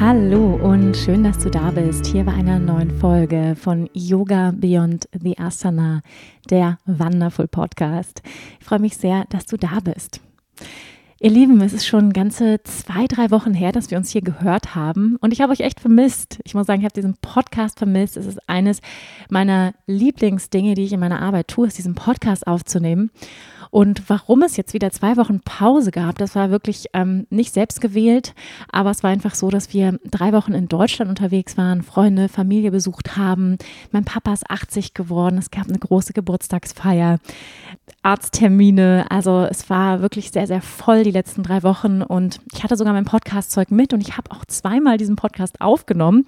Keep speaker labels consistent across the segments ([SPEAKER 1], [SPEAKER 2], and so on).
[SPEAKER 1] Hallo und schön, dass du da bist. Hier bei einer neuen Folge von Yoga Beyond the Asana, der Wonderful Podcast. Ich freue mich sehr, dass du da bist. Ihr Lieben, es ist schon ganze zwei, drei Wochen her, dass wir uns hier gehört haben und ich habe euch echt vermisst. Ich muss sagen, ich habe diesen Podcast vermisst. Es ist eines meiner Lieblingsdinge, die ich in meiner Arbeit tue, ist diesen Podcast aufzunehmen. Und warum es jetzt wieder zwei Wochen Pause gab, das war wirklich ähm, nicht selbst gewählt, aber es war einfach so, dass wir drei Wochen in Deutschland unterwegs waren, Freunde, Familie besucht haben. Mein Papa ist 80 geworden, es gab eine große Geburtstagsfeier, Arzttermine. Also es war wirklich sehr, sehr voll die letzten drei Wochen und ich hatte sogar mein Podcast-Zeug mit und ich habe auch zweimal diesen Podcast aufgenommen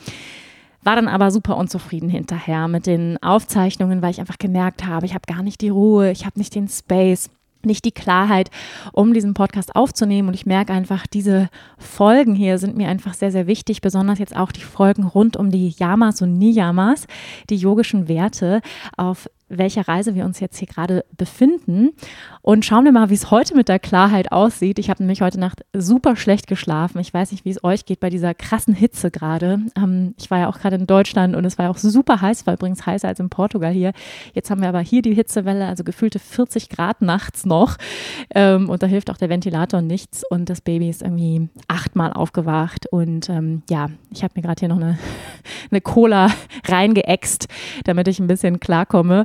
[SPEAKER 1] war dann aber super unzufrieden hinterher mit den Aufzeichnungen, weil ich einfach gemerkt habe, ich habe gar nicht die Ruhe, ich habe nicht den Space nicht die Klarheit, um diesen Podcast aufzunehmen. Und ich merke einfach, diese Folgen hier sind mir einfach sehr, sehr wichtig, besonders jetzt auch die Folgen rund um die Yamas und Niyamas, die yogischen Werte, auf welcher Reise wir uns jetzt hier gerade befinden. Und schauen wir mal, wie es heute mit der Klarheit aussieht. Ich habe nämlich heute Nacht super schlecht geschlafen. Ich weiß nicht, wie es euch geht bei dieser krassen Hitze gerade. Ähm, ich war ja auch gerade in Deutschland und es war ja auch super heiß, war übrigens heißer als in Portugal hier. Jetzt haben wir aber hier die Hitzewelle, also gefühlte 40 Grad nachts noch. Ähm, und da hilft auch der Ventilator nichts. Und das Baby ist irgendwie achtmal aufgewacht. Und ähm, ja, ich habe mir gerade hier noch eine, eine Cola reingeäxt, damit ich ein bisschen klarkomme.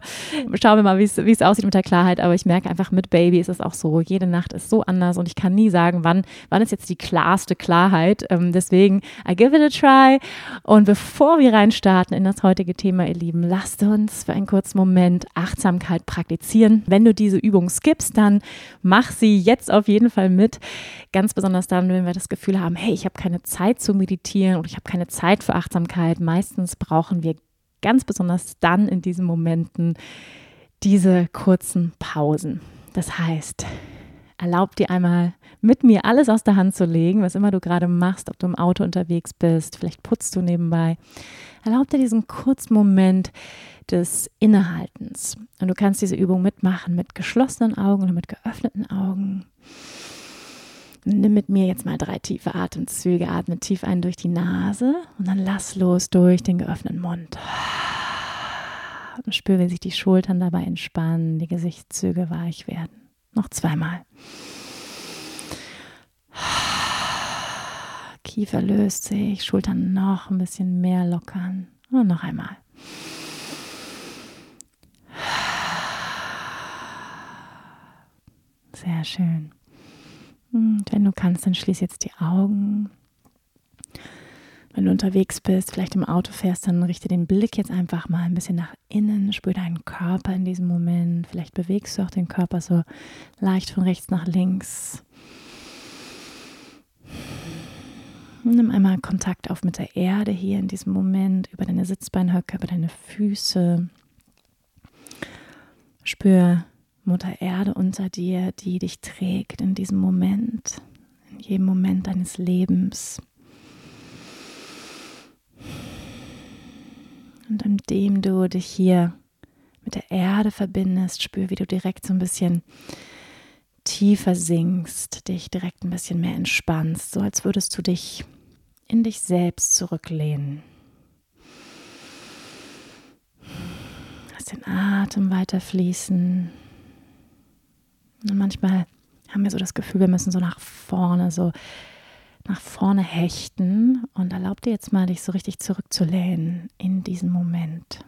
[SPEAKER 1] Schauen wir mal, wie es aussieht mit der Klarheit. Aber ich merke einfach, mit Baby ist es auch so. Jede Nacht ist so anders und ich kann nie sagen, wann, wann ist jetzt die klarste Klarheit. Ähm, deswegen, I give it a try. Und bevor wir reinstarten in das heutige Thema, ihr Lieben, lasst uns für einen kurzen Moment Achtsamkeit praktizieren. Wenn du diese Übung skippst, dann mach sie jetzt auf jeden Fall mit. Ganz besonders dann, wenn wir das Gefühl haben, hey, ich habe keine Zeit zu meditieren oder ich habe keine Zeit für Achtsamkeit. Meistens brauchen wir ganz besonders dann in diesen Momenten diese kurzen Pausen. Das heißt, erlaub dir einmal mit mir alles aus der Hand zu legen, was immer du gerade machst, ob du im Auto unterwegs bist, vielleicht putzt du nebenbei. Erlaub dir diesen kurzen Moment des Innehaltens. Und du kannst diese Übung mitmachen mit geschlossenen Augen oder mit geöffneten Augen. Nimm mit mir jetzt mal drei tiefe Atemzüge. Atme tief ein durch die Nase und dann lass los durch den geöffneten Mund. Und spüre, wie sich die Schultern dabei entspannen, die Gesichtszüge weich werden. Noch zweimal. Kiefer löst sich, Schultern noch ein bisschen mehr lockern. Und noch einmal. Sehr schön. Und wenn du kannst, dann schließ jetzt die Augen. Wenn du unterwegs bist, vielleicht im Auto fährst, dann richte den Blick jetzt einfach mal ein bisschen nach innen, spür deinen Körper in diesem Moment. Vielleicht bewegst du auch den Körper so leicht von rechts nach links. Nimm einmal Kontakt auf mit der Erde hier in diesem Moment, über deine Sitzbeinhöcke, über deine Füße. Spür Mutter Erde unter dir, die dich trägt in diesem Moment, in jedem Moment deines Lebens. Und indem du dich hier mit der Erde verbindest, spür, wie du direkt so ein bisschen tiefer sinkst, dich direkt ein bisschen mehr entspannst, so als würdest du dich in dich selbst zurücklehnen. Lass den Atem weiter fließen. Und manchmal haben wir so das Gefühl, wir müssen so nach vorne, so nach vorne hechten und erlaub dir jetzt mal, dich so richtig zurückzulehnen in diesem Moment.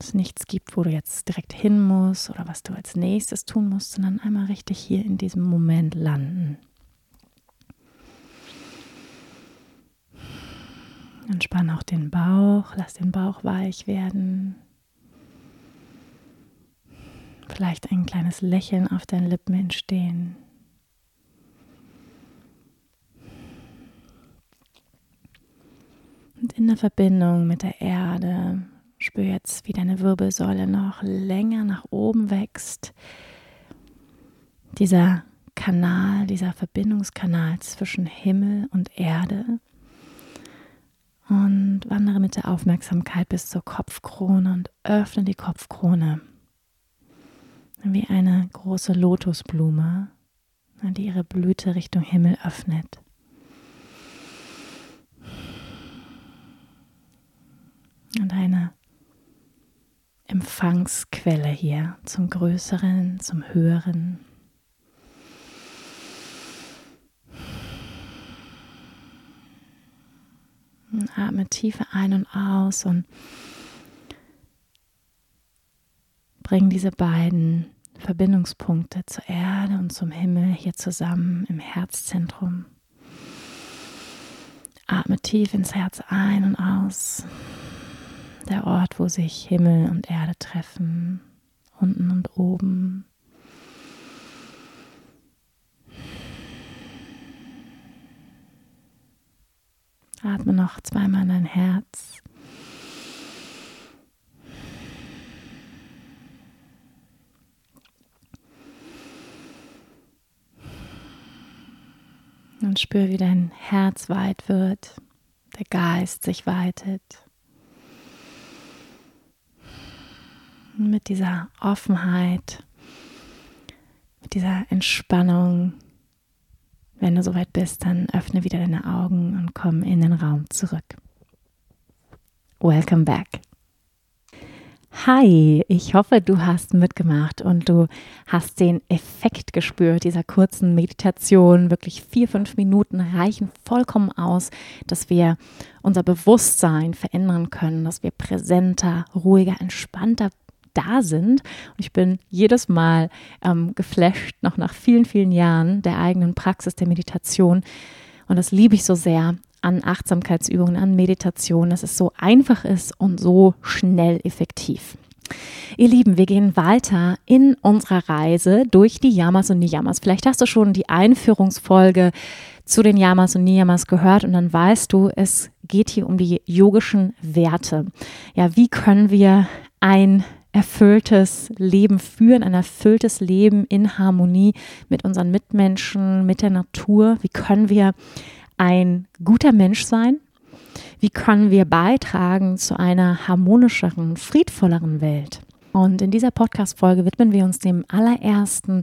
[SPEAKER 1] Es nichts gibt, wo du jetzt direkt hin musst oder was du als nächstes tun musst, sondern einmal richtig hier in diesem Moment landen. Entspann auch den Bauch, lass den Bauch weich werden. Vielleicht ein kleines Lächeln auf deinen Lippen entstehen. Und in der Verbindung mit der Erde spür jetzt, wie deine Wirbelsäule noch länger nach oben wächst. Dieser Kanal, dieser Verbindungskanal zwischen Himmel und Erde. Und wandere mit der Aufmerksamkeit bis zur Kopfkrone und öffne die Kopfkrone wie eine große Lotusblume, die ihre Blüte Richtung Himmel öffnet. Und eine Empfangsquelle hier zum Größeren, zum Höheren. Und atme tiefer ein und aus und bring diese beiden Verbindungspunkte zur Erde und zum Himmel hier zusammen im Herzzentrum. Atme tief ins Herz ein und aus. Der Ort, wo sich Himmel und Erde treffen, unten und oben. Atme noch zweimal in dein Herz. Und spür, wie dein Herz weit wird, der Geist sich weitet. Und mit dieser Offenheit, mit dieser Entspannung, wenn du soweit bist, dann öffne wieder deine Augen und komm in den Raum zurück. Welcome back. Hi, ich hoffe, du hast mitgemacht und du hast den Effekt gespürt dieser kurzen Meditation. Wirklich vier, fünf Minuten reichen vollkommen aus, dass wir unser Bewusstsein verändern können, dass wir präsenter, ruhiger, entspannter da sind. Und ich bin jedes Mal ähm, geflasht, noch nach vielen, vielen Jahren der eigenen Praxis der Meditation. Und das liebe ich so sehr, an Achtsamkeitsübungen, an Meditation, dass es so einfach ist und so schnell effektiv. Ihr Lieben, wir gehen weiter in unserer Reise durch die Yamas und Niyamas. Vielleicht hast du schon die Einführungsfolge zu den Yamas und Niyamas gehört und dann weißt du, es geht hier um die yogischen Werte. Ja, wie können wir ein erfülltes Leben führen, ein erfülltes Leben in Harmonie mit unseren Mitmenschen, mit der Natur? Wie können wir ein guter Mensch sein? Wie können wir beitragen zu einer harmonischeren, friedvolleren Welt? Und in dieser Podcast-Folge widmen wir uns dem allerersten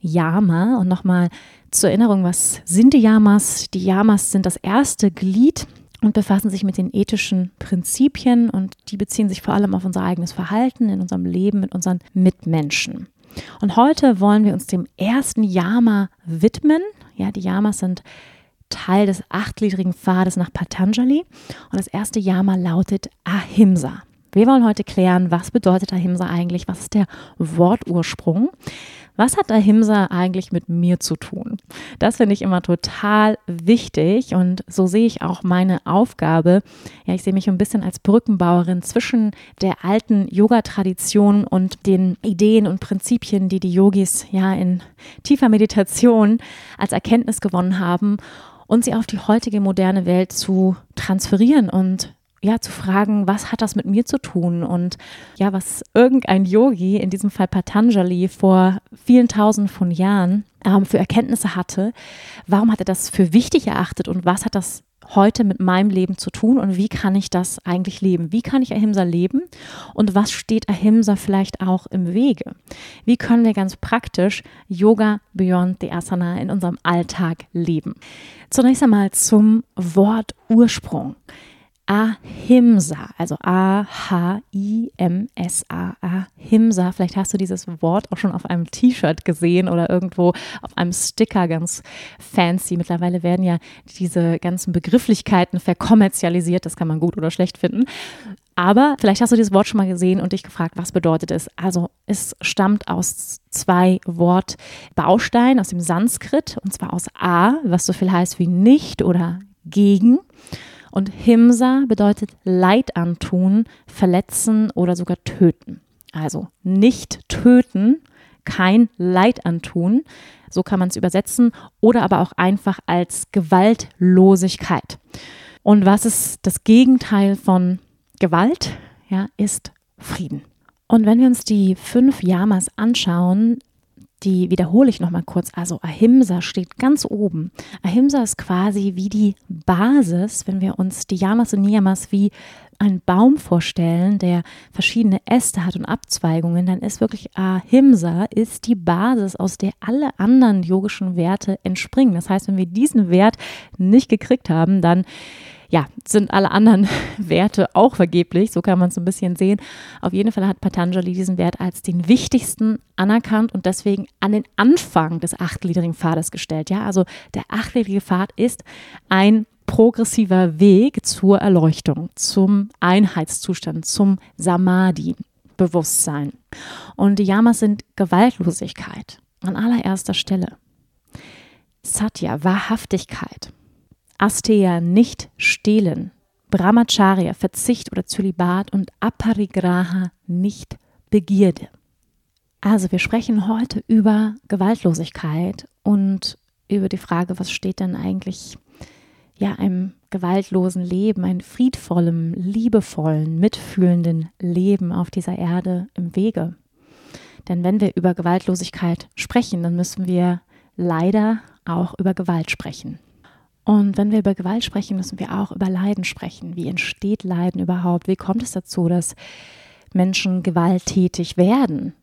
[SPEAKER 1] Yama. Und nochmal zur Erinnerung, was sind die Yamas? Die Yamas sind das erste Glied und befassen sich mit den ethischen Prinzipien und die beziehen sich vor allem auf unser eigenes Verhalten in unserem Leben mit unseren Mitmenschen. Und heute wollen wir uns dem ersten Yama widmen. Ja, die Yamas sind Teil des achtgliedrigen Pfades nach Patanjali. Und das erste Yama lautet Ahimsa. Wir wollen heute klären, was bedeutet Ahimsa eigentlich? Was ist der Wortursprung? Was hat Ahimsa eigentlich mit mir zu tun? Das finde ich immer total wichtig und so sehe ich auch meine Aufgabe. Ja, ich sehe mich ein bisschen als Brückenbauerin zwischen der alten Yoga-Tradition und den Ideen und Prinzipien, die die Yogis ja in tiefer Meditation als Erkenntnis gewonnen haben und sie auf die heutige moderne Welt zu transferieren und ja, zu fragen, was hat das mit mir zu tun? Und ja, was irgendein Yogi, in diesem Fall Patanjali, vor vielen tausend von Jahren ähm, für Erkenntnisse hatte, warum hat er das für wichtig erachtet und was hat das heute mit meinem Leben zu tun und wie kann ich das eigentlich leben? Wie kann ich Ahimsa leben und was steht Ahimsa vielleicht auch im Wege? Wie können wir ganz praktisch Yoga Beyond the Asana in unserem Alltag leben? Zunächst einmal zum Wort Ursprung. Ahimsa, also A-H-I-M-S-A, Ahimsa. Vielleicht hast du dieses Wort auch schon auf einem T-Shirt gesehen oder irgendwo auf einem Sticker ganz fancy. Mittlerweile werden ja diese ganzen Begrifflichkeiten verkommerzialisiert. Das kann man gut oder schlecht finden. Aber vielleicht hast du dieses Wort schon mal gesehen und dich gefragt, was bedeutet es? Also es stammt aus zwei Wortbausteinen aus dem Sanskrit und zwar aus A, was so viel heißt wie nicht oder gegen und Himsa bedeutet Leid antun, verletzen oder sogar töten. Also nicht töten, kein Leid antun, so kann man es übersetzen, oder aber auch einfach als Gewaltlosigkeit. Und was ist das Gegenteil von Gewalt? Ja, ist Frieden. Und wenn wir uns die fünf Yamas anschauen, die wiederhole ich nochmal kurz. Also Ahimsa steht ganz oben. Ahimsa ist quasi wie die Basis, wenn wir uns die Yamas und Niyamas wie einen Baum vorstellen, der verschiedene Äste hat und Abzweigungen, dann ist wirklich Ahimsa ist die Basis, aus der alle anderen yogischen Werte entspringen. Das heißt, wenn wir diesen Wert nicht gekriegt haben, dann ja, sind alle anderen Werte auch vergeblich, so kann man es ein bisschen sehen. Auf jeden Fall hat Patanjali diesen Wert als den wichtigsten anerkannt und deswegen an den Anfang des achtgliedrigen Pfades gestellt. Ja, also der achtgliedrige Pfad ist ein progressiver Weg zur Erleuchtung, zum Einheitszustand, zum Samadhi, Bewusstsein. Und die Yamas sind Gewaltlosigkeit an allererster Stelle. Satya, Wahrhaftigkeit. Asteya, nicht stehlen. Brahmacharya, Verzicht oder Zölibat und Aparigraha, nicht Begierde. Also wir sprechen heute über Gewaltlosigkeit und über die Frage, was steht denn eigentlich ja, einem gewaltlosen Leben, einem friedvollen, liebevollen, mitfühlenden Leben auf dieser Erde im Wege. Denn wenn wir über Gewaltlosigkeit sprechen, dann müssen wir leider auch über Gewalt sprechen. Und wenn wir über Gewalt sprechen, müssen wir auch über Leiden sprechen. Wie entsteht Leiden überhaupt? Wie kommt es dazu, dass Menschen gewalttätig werden?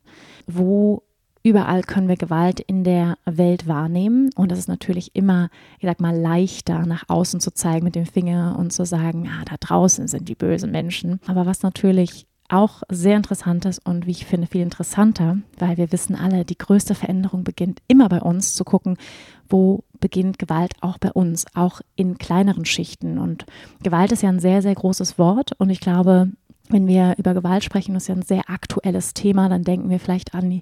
[SPEAKER 1] Wo Überall können wir Gewalt in der Welt wahrnehmen und es ist natürlich immer, ich sag mal, leichter nach außen zu zeigen mit dem Finger und zu sagen, ah, da draußen sind die bösen Menschen. Aber was natürlich auch sehr interessant ist und wie ich finde viel interessanter, weil wir wissen alle, die größte Veränderung beginnt immer bei uns, zu gucken, wo beginnt Gewalt auch bei uns, auch in kleineren Schichten. Und Gewalt ist ja ein sehr, sehr großes Wort und ich glaube, wenn wir über Gewalt sprechen, das ist ja ein sehr aktuelles Thema, dann denken wir vielleicht an die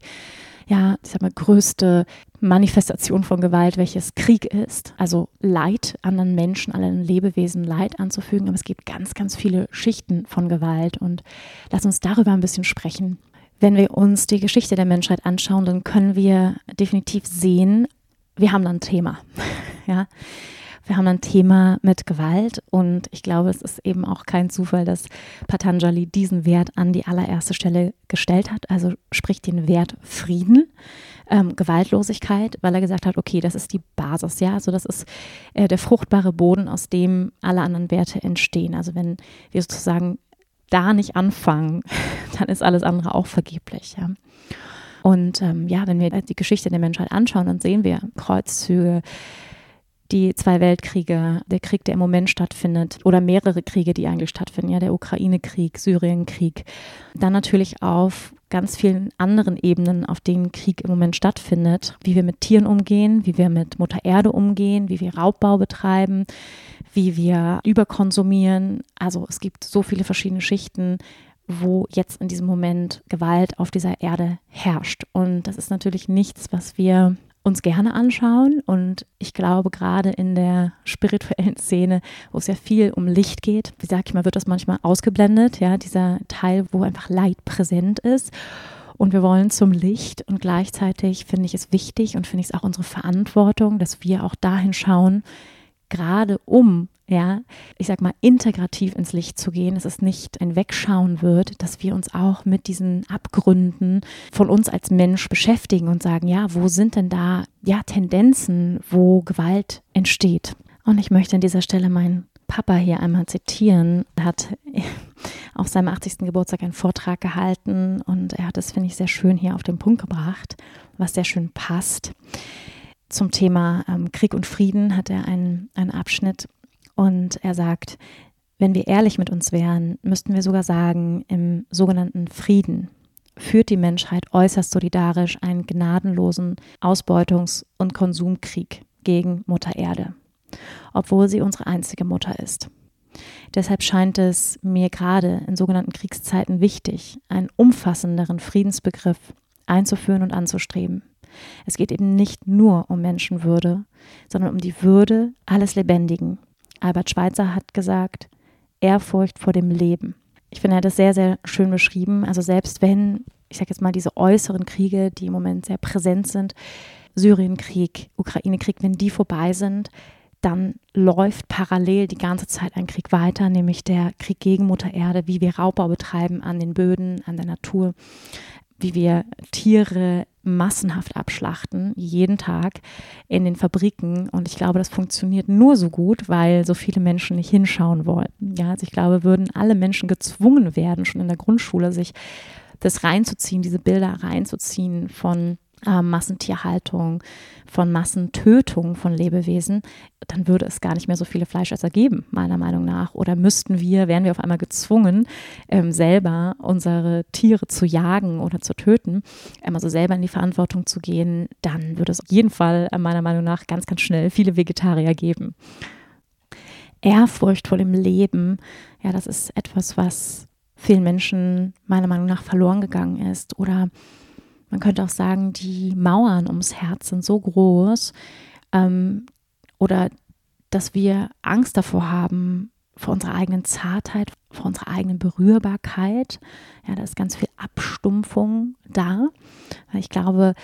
[SPEAKER 1] ja, ich sag mal, größte Manifestation von Gewalt, welches Krieg ist. Also Leid anderen Menschen, allen Lebewesen Leid anzufügen. Aber es gibt ganz, ganz viele Schichten von Gewalt. Und lass uns darüber ein bisschen sprechen. Wenn wir uns die Geschichte der Menschheit anschauen, dann können wir definitiv sehen, wir haben da ein Thema. ja. Wir haben ein Thema mit Gewalt und ich glaube, es ist eben auch kein Zufall, dass Patanjali diesen Wert an die allererste Stelle gestellt hat, also sprich den Wert Frieden, ähm, Gewaltlosigkeit, weil er gesagt hat, okay, das ist die Basis, ja, also das ist äh, der fruchtbare Boden, aus dem alle anderen Werte entstehen. Also wenn wir sozusagen da nicht anfangen, dann ist alles andere auch vergeblich, ja. Und ähm, ja, wenn wir die Geschichte der Menschheit anschauen, dann sehen wir Kreuzzüge, die zwei Weltkriege, der Krieg, der im Moment stattfindet, oder mehrere Kriege, die eigentlich stattfinden, ja, der Ukraine-Krieg, Syrien-Krieg. Dann natürlich auf ganz vielen anderen Ebenen, auf denen Krieg im Moment stattfindet, wie wir mit Tieren umgehen, wie wir mit Mutter Erde umgehen, wie wir Raubbau betreiben, wie wir überkonsumieren. Also es gibt so viele verschiedene Schichten, wo jetzt in diesem Moment Gewalt auf dieser Erde herrscht. Und das ist natürlich nichts, was wir uns gerne anschauen. Und ich glaube, gerade in der spirituellen Szene, wo es ja viel um Licht geht, wie sage ich mal, wird das manchmal ausgeblendet, ja, dieser Teil, wo einfach Leid präsent ist. Und wir wollen zum Licht und gleichzeitig finde ich es wichtig und finde ich es auch unsere Verantwortung, dass wir auch dahin schauen, gerade um ja, ich sag mal, integrativ ins Licht zu gehen, dass es nicht ein Wegschauen wird, dass wir uns auch mit diesen Abgründen von uns als Mensch beschäftigen und sagen, ja, wo sind denn da, ja, Tendenzen, wo Gewalt entsteht? Und ich möchte an dieser Stelle meinen Papa hier einmal zitieren. Er hat auf seinem 80. Geburtstag einen Vortrag gehalten und er hat es, finde ich, sehr schön hier auf den Punkt gebracht, was sehr schön passt. Zum Thema ähm, Krieg und Frieden hat er einen, einen Abschnitt und er sagt, wenn wir ehrlich mit uns wären, müssten wir sogar sagen, im sogenannten Frieden führt die Menschheit äußerst solidarisch einen gnadenlosen Ausbeutungs- und Konsumkrieg gegen Mutter Erde, obwohl sie unsere einzige Mutter ist. Deshalb scheint es mir gerade in sogenannten Kriegszeiten wichtig, einen umfassenderen Friedensbegriff einzuführen und anzustreben. Es geht eben nicht nur um Menschenwürde, sondern um die Würde alles Lebendigen, Albert Schweitzer hat gesagt, Ehrfurcht vor dem Leben. Ich finde, er hat das sehr, sehr schön beschrieben. Also selbst wenn ich sage jetzt mal, diese äußeren Kriege, die im Moment sehr präsent sind, Syrienkrieg, Ukraine-Krieg, wenn die vorbei sind, dann läuft parallel die ganze Zeit ein Krieg weiter, nämlich der Krieg gegen Mutter Erde, wie wir Raubbau betreiben an den Böden, an der Natur, wie wir Tiere massenhaft abschlachten, jeden Tag in den Fabriken. Und ich glaube, das funktioniert nur so gut, weil so viele Menschen nicht hinschauen wollten. Ja, also ich glaube, würden alle Menschen gezwungen werden, schon in der Grundschule sich das reinzuziehen, diese Bilder reinzuziehen von äh, Massentierhaltung, von Massentötung von Lebewesen, dann würde es gar nicht mehr so viele Fleischesser geben, meiner Meinung nach. Oder müssten wir, wären wir auf einmal gezwungen, ähm, selber unsere Tiere zu jagen oder zu töten, ähm, also selber in die Verantwortung zu gehen, dann würde es auf jeden Fall äh, meiner Meinung nach ganz, ganz schnell viele Vegetarier geben. Ehrfurcht vor dem Leben, ja, das ist etwas, was vielen Menschen meiner Meinung nach verloren gegangen ist. Oder man könnte auch sagen, die Mauern ums Herz sind so groß ähm, oder dass wir Angst davor haben, vor unserer eigenen Zartheit, vor unserer eigenen Berührbarkeit. Ja, da ist ganz viel Abstumpfung da. Ich glaube,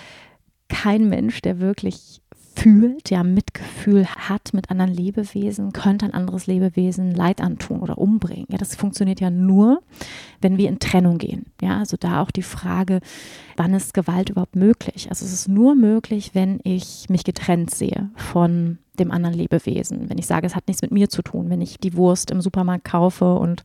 [SPEAKER 1] kein Mensch, der wirklich fühlt, ja Mitgefühl hat mit anderen Lebewesen, könnte ein anderes Lebewesen Leid antun oder umbringen. Ja, das funktioniert ja nur, wenn wir in Trennung gehen. Ja, also da auch die Frage, wann ist Gewalt überhaupt möglich? Also es ist nur möglich, wenn ich mich getrennt sehe von dem anderen Lebewesen. Wenn ich sage, es hat nichts mit mir zu tun, wenn ich die Wurst im Supermarkt kaufe und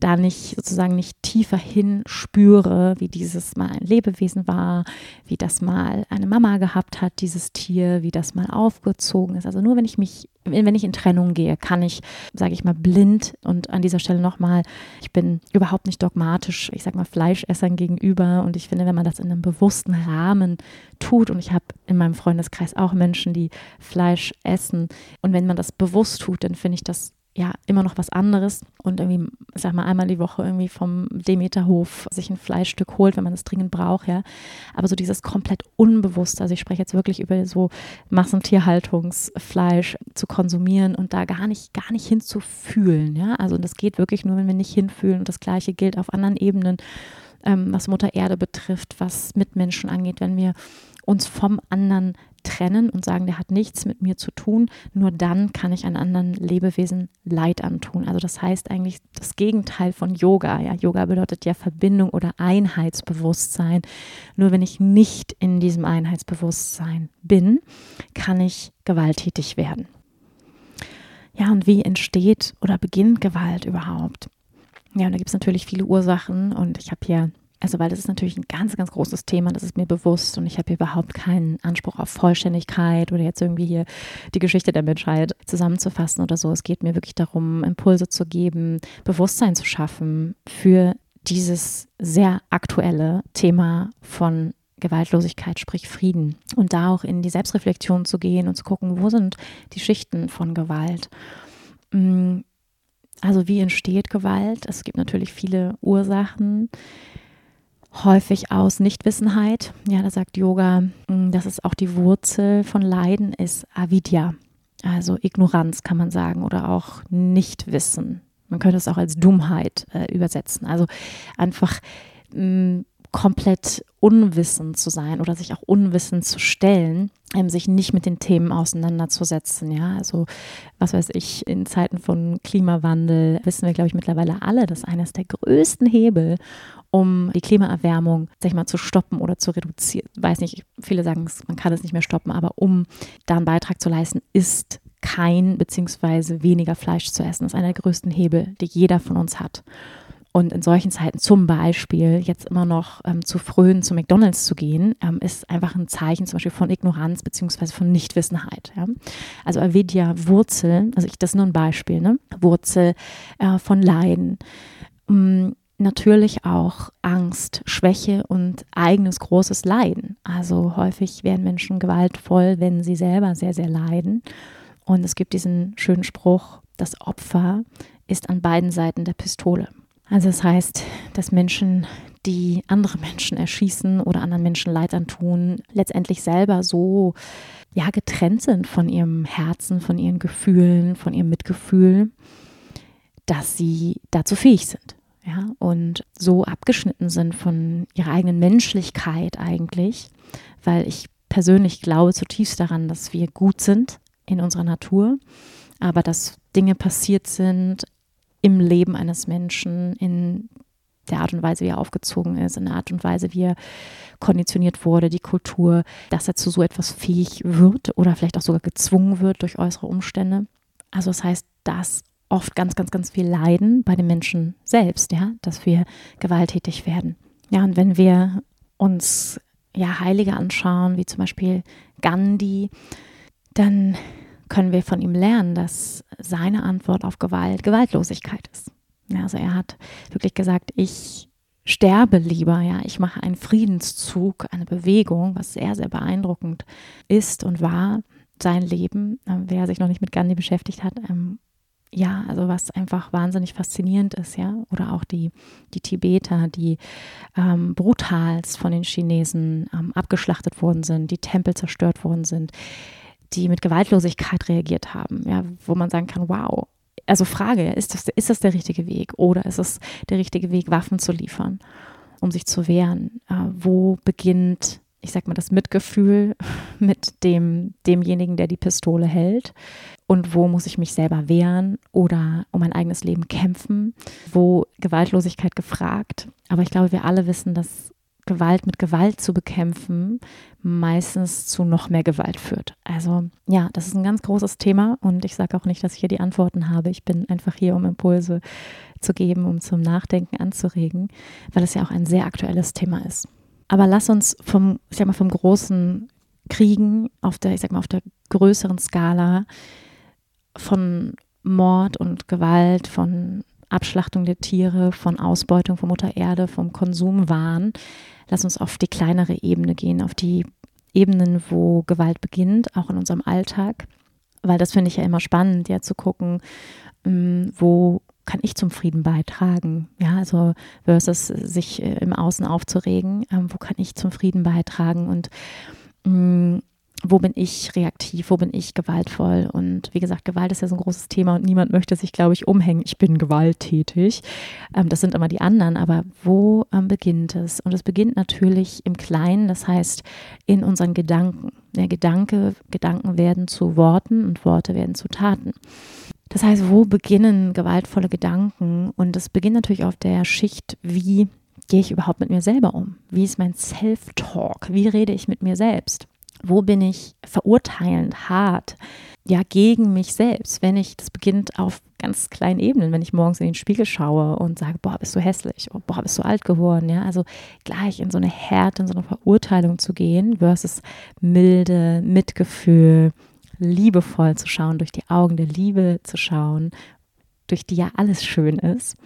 [SPEAKER 1] da nicht sozusagen nicht tiefer hin spüre, wie dieses mal ein Lebewesen war, wie das mal eine Mama gehabt hat, dieses Tier, wie das mal aufgezogen ist. Also nur wenn ich mich, wenn ich in Trennung gehe, kann ich, sage ich mal, blind und an dieser Stelle nochmal, ich bin überhaupt nicht dogmatisch, ich sage mal Fleischessern gegenüber und ich finde, wenn man das in einem bewussten Rahmen tut und ich habe in meinem Freundeskreis auch Menschen, die Fleisch essen und wenn man das bewusst tut, dann finde ich das ja immer noch was anderes und irgendwie, sag mal, einmal die Woche irgendwie vom Demeterhof sich ein Fleischstück holt, wenn man es dringend braucht, ja. Aber so dieses komplett unbewusste, also ich spreche jetzt wirklich über so Massentierhaltungsfleisch zu konsumieren und da gar nicht, gar nicht hinzufühlen, ja. Also das geht wirklich nur, wenn wir nicht hinfühlen und das Gleiche gilt auf anderen Ebenen, ähm, was Mutter Erde betrifft, was Mitmenschen angeht, wenn wir uns vom anderen trennen und sagen, der hat nichts mit mir zu tun, nur dann kann ich einem anderen Lebewesen Leid antun. Also das heißt eigentlich das Gegenteil von Yoga. Ja, Yoga bedeutet ja Verbindung oder Einheitsbewusstsein. Nur wenn ich nicht in diesem Einheitsbewusstsein bin, kann ich gewalttätig werden. Ja, und wie entsteht oder beginnt Gewalt überhaupt? Ja, und da gibt es natürlich viele Ursachen und ich habe hier also weil das ist natürlich ein ganz, ganz großes Thema, das ist mir bewusst und ich habe überhaupt keinen Anspruch auf Vollständigkeit oder jetzt irgendwie hier die Geschichte der Menschheit zusammenzufassen oder so. Es geht mir wirklich darum, Impulse zu geben, Bewusstsein zu schaffen für dieses sehr aktuelle Thema von Gewaltlosigkeit, sprich Frieden. Und da auch in die Selbstreflexion zu gehen und zu gucken, wo sind die Schichten von Gewalt. Mm, also wie entsteht Gewalt? Es gibt natürlich viele Ursachen häufig aus Nichtwissenheit. Ja, da sagt Yoga, mm, dass es auch die Wurzel von Leiden ist Avidya, also Ignoranz kann man sagen oder auch Nichtwissen. Man könnte es auch als Dummheit äh, übersetzen. Also einfach mh, mm, komplett unwissend zu sein oder sich auch unwissend zu stellen, ähm, sich nicht mit den Themen auseinanderzusetzen. Ja, also was weiß ich, in Zeiten von Klimawandel wissen wir, glaube ich, mittlerweile alle, dass eines der größten Hebel, um die Klimaerwärmung, sag ich mal, zu stoppen oder zu reduzieren. Weiß nicht, viele sagen, man kann es nicht mehr stoppen, aber um da einen Beitrag zu leisten, ist kein bzw. weniger Fleisch zu essen. Das ist einer der größten Hebel, die jeder von uns hat. Und in solchen Zeiten zum Beispiel jetzt immer noch ähm, zu frönen zu McDonalds zu gehen, ähm, ist einfach ein Zeichen zum Beispiel von Ignoranz beziehungsweise von Nichtwissenheit. Ja? Also Avidya, Wurzel, also ich, das ist nur ein Beispiel, ne? Wurzel äh, von Leiden. Ähm, natürlich auch Angst, Schwäche und eigenes großes Leiden. Also häufig werden Menschen gewaltvoll, wenn sie selber sehr, sehr leiden. Und es gibt diesen schönen Spruch, das Opfer ist an beiden Seiten der Pistole. Also das heißt, dass Menschen, die andere Menschen erschießen oder anderen Menschen Leid antun, letztendlich selber so ja getrennt sind von ihrem Herzen, von ihren Gefühlen, von ihrem Mitgefühl, dass sie dazu fähig sind. Ja, und so abgeschnitten sind von ihrer eigenen Menschlichkeit eigentlich, weil ich persönlich glaube zutiefst daran, dass wir gut sind in unserer Natur, aber dass Dinge passiert sind im Leben eines Menschen, in der Art und Weise, wie er aufgezogen ist, in der Art und Weise, wie er konditioniert wurde, die Kultur, dass er zu so etwas fähig wird oder vielleicht auch sogar gezwungen wird durch äußere Umstände. Also das heißt, dass oft ganz, ganz, ganz viel Leiden bei den Menschen selbst, ja, dass wir gewalttätig werden. Ja, und wenn wir uns ja Heilige anschauen, wie zum Beispiel Gandhi, dann können wir von ihm lernen, dass seine Antwort auf Gewalt Gewaltlosigkeit ist. Ja, also er hat wirklich gesagt, ich sterbe lieber, ja, ich mache einen Friedenszug, eine Bewegung, was sehr, sehr beeindruckend ist und war, sein Leben, wer sich noch nicht mit Gandhi beschäftigt hat, ähm, ja, also was einfach wahnsinnig faszinierend ist, ja, oder auch die, die Tibeter, die ähm, brutalst von den Chinesen ähm, abgeschlachtet worden sind, die Tempel zerstört worden sind, die mit Gewaltlosigkeit reagiert haben, ja, wo man sagen kann, wow, also Frage, ist das, ist das der richtige Weg? Oder ist es der richtige Weg, Waffen zu liefern, um sich zu wehren? Äh, wo beginnt ich sag mal, das Mitgefühl mit dem, demjenigen, der die Pistole hält? Und wo muss ich mich selber wehren oder um mein eigenes Leben kämpfen? Wo Gewaltlosigkeit gefragt? Aber ich glaube, wir alle wissen, dass Gewalt mit Gewalt zu bekämpfen meistens zu noch mehr Gewalt führt. Also ja, das ist ein ganz großes Thema und ich sage auch nicht, dass ich hier die Antworten habe. Ich bin einfach hier, um Impulse zu geben, um zum Nachdenken anzuregen, weil es ja auch ein sehr aktuelles Thema ist. Aber lass uns vom, ich sag mal, vom großen Kriegen auf der, ich sag mal, auf der größeren Skala von Mord und Gewalt, von Abschlachtung der Tiere, von Ausbeutung von Mutter Erde, vom Konsumwahn. Lass uns auf die kleinere Ebene gehen, auf die Ebenen, wo Gewalt beginnt, auch in unserem Alltag. Weil das finde ich ja immer spannend, ja, zu gucken, ähm, wo kann ich zum Frieden beitragen? Ja, also versus sich äh, im Außen aufzuregen, ähm, wo kann ich zum Frieden beitragen und mh, mm, wo bin ich reaktiv, wo bin ich gewaltvoll? Und wie gesagt, Gewalt ist ja so ein großes Thema und niemand möchte sich, glaube ich, umhängen, ich bin gewalttätig. Ähm, das sind immer die anderen, aber wo ähm, beginnt es? Und es beginnt natürlich im Kleinen, das heißt in unseren Gedanken. Der Gedanke, Gedanken werden zu Worten und Worte werden zu Taten. Das heißt, wo beginnen gewaltvolle Gedanken? Und es beginnt natürlich auf der Schicht, wie gehe ich überhaupt mit mir selber um? Wie ist mein Self-Talk? Wie rede ich mit mir selbst? Wo bin ich verurteilend, hart, ja, gegen mich selbst? Wenn ich, das beginnt auf ganz kleinen Ebenen, wenn ich morgens in den Spiegel schaue und sage, boah, bist du hässlich, oh, boah, bist du alt geworden, ja, also gleich in so eine Härte, in so eine Verurteilung zu gehen versus milde, Mitgefühl, liebevoll zu schauen, durch die Augen der Liebe zu schauen, durch die ja alles schön ist,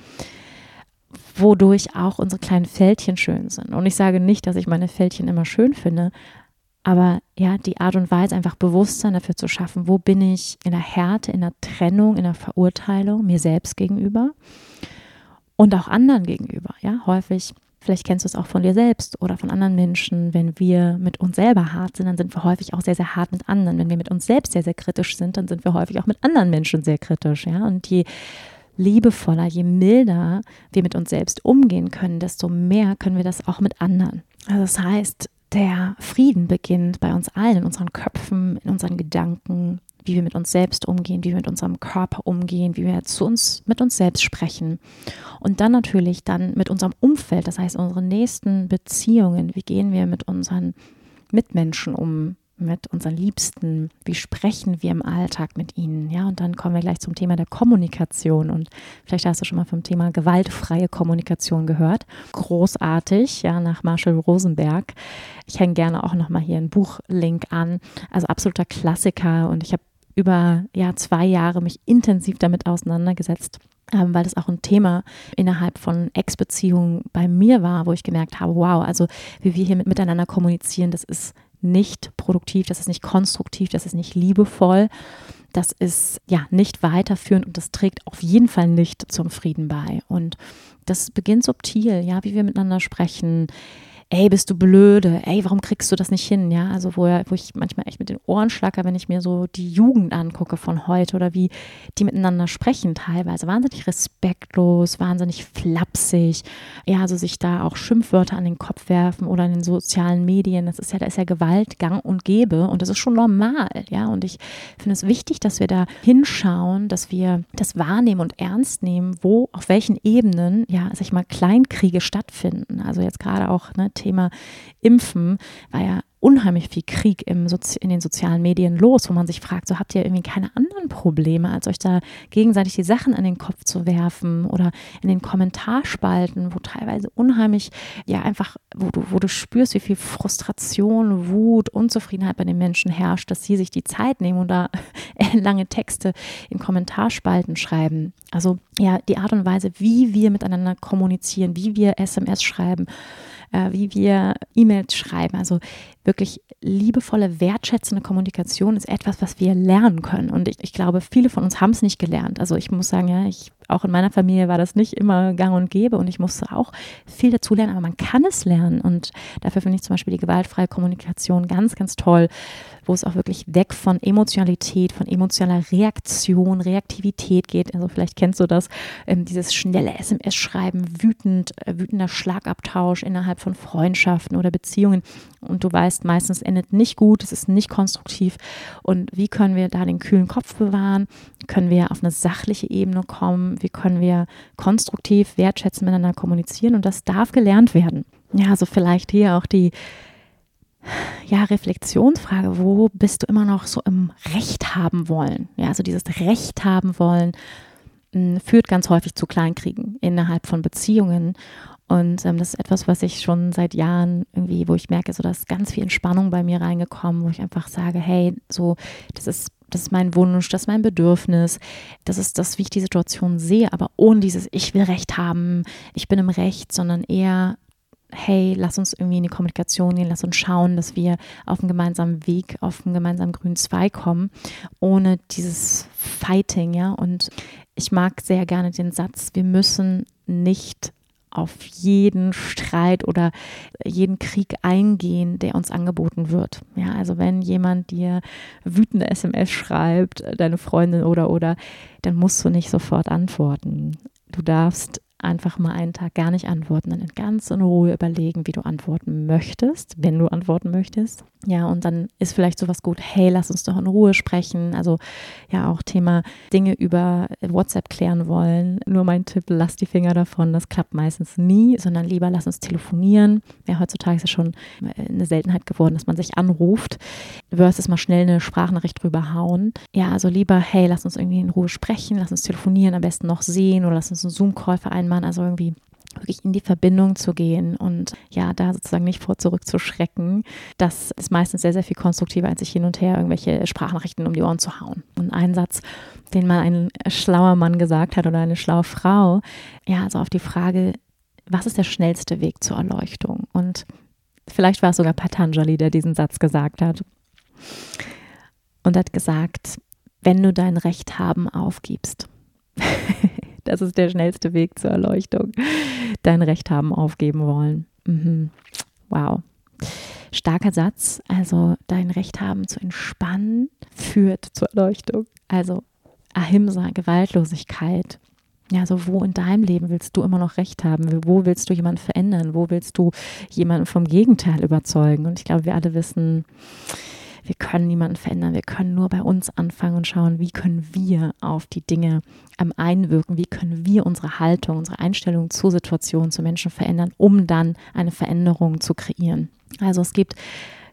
[SPEAKER 1] wodurch auch unsere kleinen Fältchen schön sind. Und ich sage nicht, dass ich meine Fältchen immer schön finde, aber ja, die Art und Weise, einfach Bewusstsein dafür zu schaffen, wo bin ich in der Härte, in der Trennung, in der Verurteilung mir selbst gegenüber und auch anderen gegenüber. Ja, häufig Vielleicht kennst du es auch von dir selbst oder von anderen Menschen. Wenn wir mit uns selber hart sind, dann sind wir häufig auch sehr, sehr hart mit anderen. Wenn wir mit uns selbst sehr, sehr kritisch sind, dann sind wir häufig auch mit anderen Menschen sehr kritisch. Ja? Und je liebevoller, je milder wir mit uns selbst umgehen können, desto mehr können wir das auch mit anderen. Also das heißt, der Frieden beginnt bei uns allen, in unseren Köpfen, in unseren Gedanken, wie wir mit uns selbst umgehen, wie wir mit unserem Körper umgehen, wie wir zu uns mit uns selbst sprechen. Und dann natürlich dann mit unserem Umfeld, das heißt unsere nächsten Beziehungen, wie gehen wir mit unseren Mitmenschen um, mit unseren Liebsten, wie sprechen wir im Alltag mit ihnen, ja, und dann kommen wir gleich zum Thema der Kommunikation und vielleicht hast du schon mal vom Thema gewaltfreie Kommunikation gehört. Großartig, ja, nach Marshall Rosenberg. Ich hänge gerne auch nochmal hier einen Buchlink an, also absoluter Klassiker und ich habe über ja, zwei Jahre mich intensiv damit auseinandergesetzt, ähm, weil das auch ein Thema innerhalb von Ex-Beziehungen bei mir war, wo ich gemerkt habe, wow, also wie wir hier mit, miteinander kommunizieren, das ist nicht produktiv, das ist nicht konstruktiv, das ist nicht liebevoll, das ist ja nicht weiterführend und das trägt auf jeden Fall nicht zum Frieden bei. Und das beginnt subtil, ja, wie wir miteinander sprechen, ey, bist du blöde, ey, warum kriegst du das nicht hin, ja, also wo, wo ich manchmal echt mit den Ohren schlacker, wenn ich mir so die Jugend angucke von heute oder wie die miteinander sprechen teilweise, wahnsinnig respektlos, wahnsinnig flapsig, ja, also sich da auch Schimpfwörter an den Kopf werfen oder in den sozialen Medien, das ist ja, da ist ja Gewalt gang und gäbe und das ist schon normal, ja, und ich finde es wichtig, dass wir da hinschauen, dass wir das wahrnehmen und ernst nehmen, wo, auf welchen Ebenen, ja, sag ich mal, Kleinkriege stattfinden, also jetzt gerade auch, ne, Thema Impfen war ja unheimlich viel Krieg im Sozi in den sozialen Medien los, wo man sich fragt, so habt ihr irgendwie keine anderen Probleme, als euch da gegenseitig die Sachen an den Kopf zu werfen oder in den Kommentarspalten, wo teilweise unheimlich, ja einfach, wo du, wo du spürst, wie viel Frustration, Wut, Unzufriedenheit bei den Menschen herrscht, dass sie sich die Zeit nehmen und da lange Texte in Kommentarspalten schreiben. Also ja, die Art und Weise, wie wir miteinander kommunizieren, wie wir SMS schreiben, äh, wie wir E-Mails schreiben. Also wirklich liebevolle, wertschätzende Kommunikation ist etwas, was wir lernen können. Und ich, ich glaube, viele von uns haben es nicht gelernt. Also ich muss sagen, ja, ich, auch in meiner Familie war das nicht immer gang und gäbe und ich musste auch viel dazu lernen, aber man kann es lernen. Und dafür finde ich zum Beispiel die gewaltfreie Kommunikation ganz, ganz toll, wo es auch wirklich weg von Emotionalität, von emotionaler Reaktion, Reaktivität geht. Also vielleicht kennst du das, ähm, dieses schnelle SMS-Schreiben, wütend, äh, wütender Schlagabtausch innerhalb von Freundschaften oder Beziehungen. Und du weißt, meistens endet nicht gut, es ist nicht konstruktiv. Und wie können wir da den kühlen Kopf bewahren? Können wir auf eine sachliche Ebene kommen? Wie können wir konstruktiv, wertschätzend miteinander kommunizieren? Und das darf gelernt werden. Ja, also vielleicht hier auch die ja, Reflexionsfrage, wo bist du immer noch so im Recht haben wollen? Ja, also dieses Recht haben wollen hm, führt ganz häufig zu Kleinkriegen innerhalb von Beziehungen. Und ähm, das ist etwas, was ich schon seit Jahren irgendwie, wo ich merke, so dass ganz viel Entspannung bei mir reingekommen, wo ich einfach sage, hey, so, das ist das ist mein Wunsch, das ist mein Bedürfnis, das ist das, wie ich die Situation sehe, aber ohne dieses Ich will Recht haben, ich bin im Recht, sondern eher hey, lass uns irgendwie in die Kommunikation gehen, lass uns schauen, dass wir auf einen gemeinsamen Weg, auf einen gemeinsamen grünen Zweig kommen, ohne dieses Fighting, ja. Und ich mag sehr gerne den Satz, wir müssen nicht auf jeden Streit oder jeden Krieg eingehen, der uns angeboten wird. Ja, also wenn jemand dir wütende SMS schreibt, deine Freundin oder oder, dann musst du nicht sofort antworten. Du darfst einfach mal einen Tag gar nicht antworten, dann ganz in Ruhe überlegen, wie du antworten möchtest, wenn du antworten möchtest. Ja, und dann ist vielleicht sowas gut, hey, lass uns doch in Ruhe sprechen. Also ja, auch Thema Dinge über WhatsApp klären wollen. Nur mein Tipp, lass die Finger davon. Das klappt meistens nie, sondern lieber lass uns telefonieren. Ja, heutzutage ist es schon eine Seltenheit geworden, dass man sich anruft, versus mal schnell eine Sprachnachricht drüber hauen. Ja, also lieber, hey, lass uns irgendwie in Ruhe sprechen, lass uns telefonieren, am besten noch sehen oder lass uns einen Zoom-Call vereinbaren. Also irgendwie wirklich in die Verbindung zu gehen und ja, da sozusagen nicht vor zurückzuschrecken. Das ist meistens sehr, sehr viel konstruktiver, als sich hin und her irgendwelche Sprachnachrichten um die Ohren zu hauen. Und ein Satz, den mal ein schlauer Mann gesagt hat oder eine schlaue Frau, ja, also auf die Frage, was ist der schnellste Weg zur Erleuchtung? Und vielleicht war es sogar Patanjali, der diesen Satz gesagt hat. Und hat gesagt, wenn du dein Recht haben aufgibst. Das ist der schnellste Weg zur Erleuchtung. Dein Recht haben aufgeben wollen. Mhm. Wow. Starker Satz. Also dein Recht haben zu entspannen führt zur Erleuchtung. Also Ahimsa, Gewaltlosigkeit. Ja, also wo in deinem Leben willst du immer noch Recht haben? Wo willst du jemanden verändern? Wo willst du jemanden vom Gegenteil überzeugen? Und ich glaube, wir alle wissen, wir können niemanden verändern. Wir können nur bei uns anfangen und schauen, wie können wir auf die Dinge ähm, einwirken, wie können wir unsere Haltung, unsere Einstellung zur Situation, zu Menschen verändern, um dann eine Veränderung zu kreieren. Also es gibt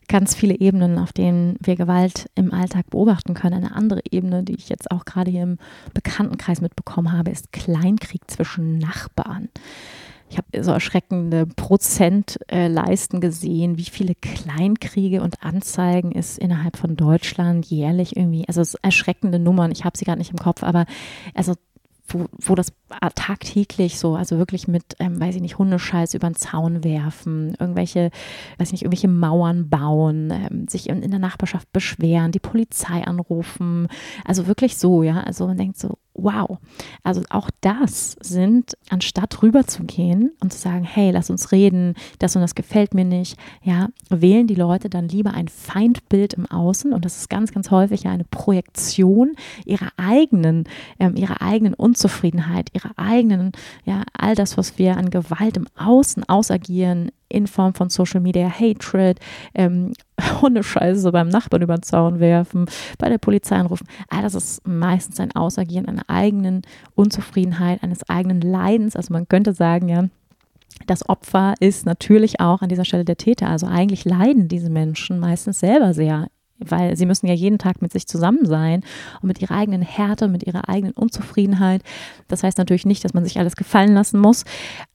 [SPEAKER 1] ganz viele Ebenen, auf denen wir Gewalt im Alltag beobachten können. Eine andere Ebene, die ich jetzt auch gerade hier im Bekanntenkreis mitbekommen habe, ist Kleinkrieg zwischen Nachbarn ich habe so erschreckende Prozentleisten gesehen, wie viele Kleinkriege und Anzeigen es innerhalb von Deutschland jährlich irgendwie, also erschreckende Nummern, ich habe sie gerade nicht im Kopf, aber also wo, wo das tagtäglich so, also wirklich mit, ähm, weiß ich nicht, Hundescheiß über den Zaun werfen, irgendwelche, weiß ich nicht, irgendwelche Mauern bauen, ähm, sich in, in der Nachbarschaft beschweren, die Polizei anrufen. Also wirklich so, ja. Also man denkt so, wow. Also auch das sind, anstatt rüberzugehen und zu sagen, hey, lass uns reden, das und das gefällt mir nicht, ja, wählen die Leute dann lieber ein Feindbild im Außen und das ist ganz, ganz häufig ja eine Projektion ihrer eigenen, ähm, ihrer eigenen Unzufriedenheit, ihrer eigenen, ja, all das, was wir an Gewalt im Außen ausagieren, in Form von Social Media Hatred, ähm, Hundescheiße beim Nachbarn über den Zaun werfen, bei der Polizei anrufen. All das ist meistens ein Ausagieren einer eigenen Unzufriedenheit, eines eigenen Leidens. Also man könnte sagen, ja, das Opfer ist natürlich auch an dieser Stelle der Täter. Also eigentlich leiden diese Menschen meistens selber sehr weil sie müssen ja jeden Tag mit sich zusammen sein und mit ihrer eigenen Härte, mit ihrer eigenen Unzufriedenheit. Das heißt natürlich nicht, dass man sich alles gefallen lassen muss,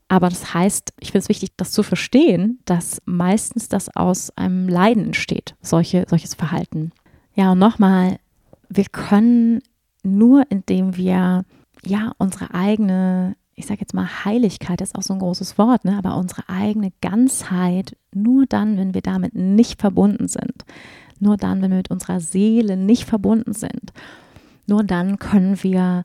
[SPEAKER 1] aber das heißt, ich finde es wichtig, das zu verstehen, dass meistens das aus einem Leiden entsteht, solche, solches Verhalten. Ja, und nochmal, wir können nur, indem wir ja unsere eigene, ich sage jetzt mal Heiligkeit, ist auch so ein großes Wort, ne? aber unsere eigene Ganzheit, nur dann, wenn wir damit nicht verbunden sind, nur dann, wenn wir mit unserer Seele nicht verbunden sind, nur dann können wir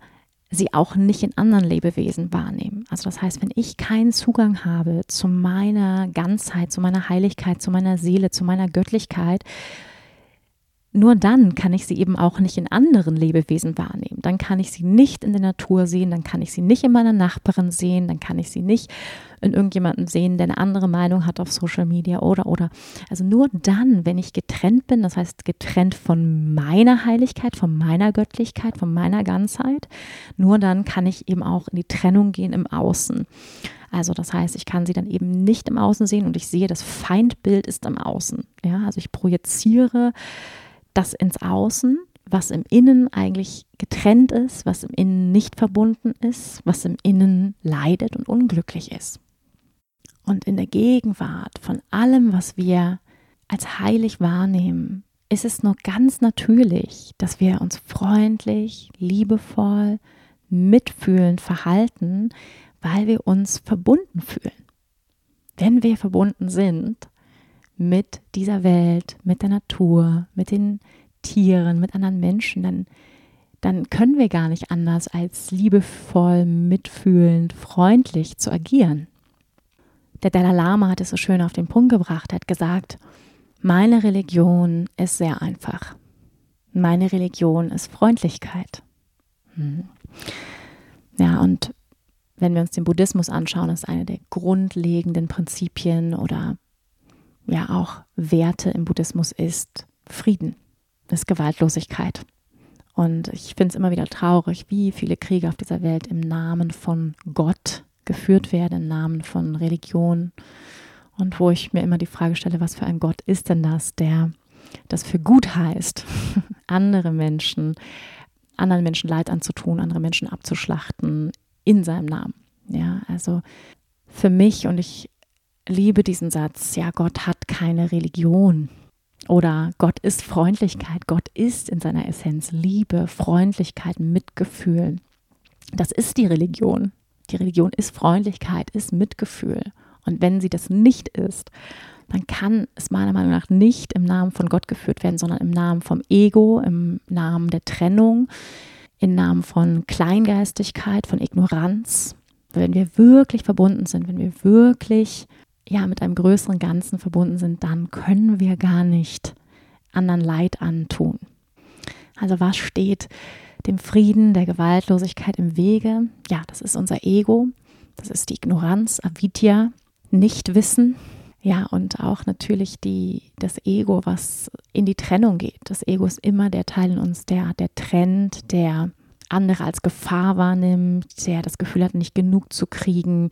[SPEAKER 1] sie auch nicht in anderen Lebewesen wahrnehmen. Also das heißt, wenn ich keinen Zugang habe zu meiner Ganzheit, zu meiner Heiligkeit, zu meiner Seele, zu meiner Göttlichkeit, nur dann kann ich sie eben auch nicht in anderen Lebewesen wahrnehmen. Dann kann ich sie nicht in der Natur sehen, dann kann ich sie nicht in meiner Nachbarin sehen, dann kann ich sie nicht in irgendjemanden sehen, der eine andere Meinung hat auf Social Media oder oder. Also nur dann, wenn ich getrennt bin, das heißt getrennt von meiner Heiligkeit, von meiner Göttlichkeit, von meiner Ganzheit, nur dann kann ich eben auch in die Trennung gehen im Außen. Also das heißt, ich kann sie dann eben nicht im Außen sehen und ich sehe, das Feindbild ist im Außen. Ja, also ich projiziere das ins Außen, was im Innen eigentlich getrennt ist, was im Innen nicht verbunden ist, was im Innen leidet und unglücklich ist. Und in der Gegenwart von allem, was wir als heilig wahrnehmen, ist es nur ganz natürlich, dass wir uns freundlich, liebevoll, mitfühlend verhalten, weil wir uns verbunden fühlen. Wenn wir verbunden sind, mit dieser Welt, mit der Natur, mit den Tieren, mit anderen Menschen, dann, dann können wir gar nicht anders als liebevoll, mitfühlend, freundlich zu agieren. Der Dalai Lama hat es so schön auf den Punkt gebracht, hat gesagt, meine Religion ist sehr einfach. Meine Religion ist Freundlichkeit. Hm. Ja, und wenn wir uns den Buddhismus anschauen, ist eine der grundlegenden Prinzipien oder ja auch Werte im Buddhismus ist Frieden, ist Gewaltlosigkeit. Und ich finde es immer wieder traurig, wie viele Kriege auf dieser Welt im Namen von Gott geführt werden, im Namen von Religion. Und wo ich mir immer die Frage stelle, was für ein Gott ist denn das, der das für gut heißt, andere Menschen, anderen Menschen Leid anzutun, andere Menschen abzuschlachten in seinem Namen. Ja, also für mich und ich liebe diesen Satz, ja, Gott hat keine Religion. Oder Gott ist Freundlichkeit, Gott ist in seiner Essenz Liebe, Freundlichkeit, Mitgefühl. Das ist die Religion. Die Religion ist Freundlichkeit, ist Mitgefühl. Und wenn sie das nicht ist, dann kann es meiner Meinung nach nicht im Namen von Gott geführt werden, sondern im Namen vom Ego, im Namen der Trennung, im Namen von Kleingeistigkeit, von Ignoranz. Wenn wir wirklich verbunden sind, wenn wir wirklich ja mit einem größeren Ganzen verbunden sind, dann können wir gar nicht anderen Leid antun. Also was steht dem Frieden, der Gewaltlosigkeit im Wege? Ja, das ist unser Ego, das ist die Ignoranz, Avidya, Nichtwissen. Ja, und auch natürlich die, das Ego, was in die Trennung geht. Das Ego ist immer der Teil in uns, der, der trennt, der andere als Gefahr wahrnimmt, der das Gefühl hat, nicht genug zu kriegen,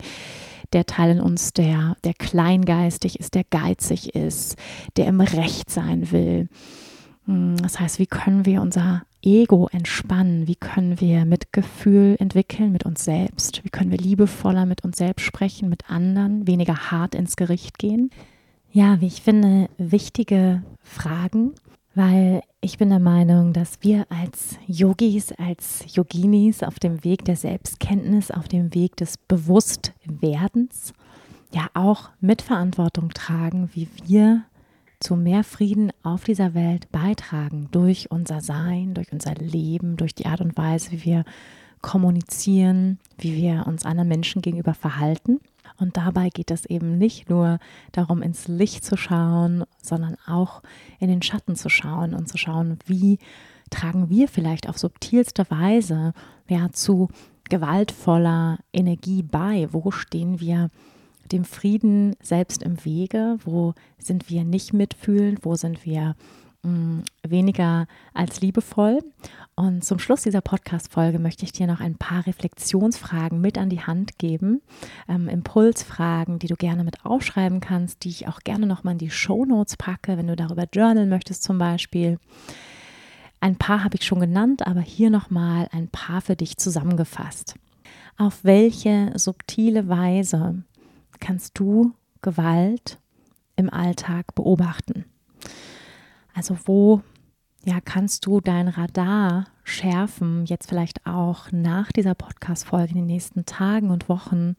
[SPEAKER 1] der Teil in uns, der, der kleingeistig ist, der geizig ist, der im Recht sein will. Hm, das heißt, wie können wir unser Ego entspannen? Wie können wir Mitgefühl entwickeln mit uns selbst? Wie können wir liebevoller mit uns selbst sprechen, mit anderen, weniger hart ins Gericht gehen? Ja, wie ich finde, wichtige Fragen, weil ich bin der Meinung, dass wir als Yogis, als Yoginis auf dem Weg der Selbstkenntnis, auf dem Weg des Bewusstwerdens ja auch Mitverantwortung tragen, wie wir zu mehr Frieden auf dieser Welt beitragen durch unser Sein, durch unser Leben, durch die Art und Weise, wie wir kommunizieren, wie wir uns anderen Menschen gegenüber verhalten. Und dabei geht es eben nicht nur darum, ins Licht zu schauen, sondern auch in den Schatten zu schauen und zu schauen, wie tragen wir vielleicht auf subtilste Weise ja, zu gewaltvoller Energie bei? Wo stehen wir dem Frieden selbst im Wege? Wo sind wir nicht mitfühlend? Wo sind wir Mm, weniger als liebevoll. Und zum Schluss dieser Podcast-Folge möchte ich dir noch ein paar Reflexionsfragen mit an die Hand geben, ähm, Impulsfragen, die du gerne mit aufschreiben kannst, die ich auch gerne nochmal in die Show Notes packe, wenn du darüber journalen möchtest zum Beispiel. Ein paar habe ich schon genannt, aber hier nochmal ein paar für dich zusammengefasst. Auf welche subtile Weise kannst du Gewalt im Alltag beobachten? Also wo ja, kannst du dein Radar schärfen, jetzt vielleicht auch nach dieser Podcast-Folge in den nächsten Tagen und Wochen,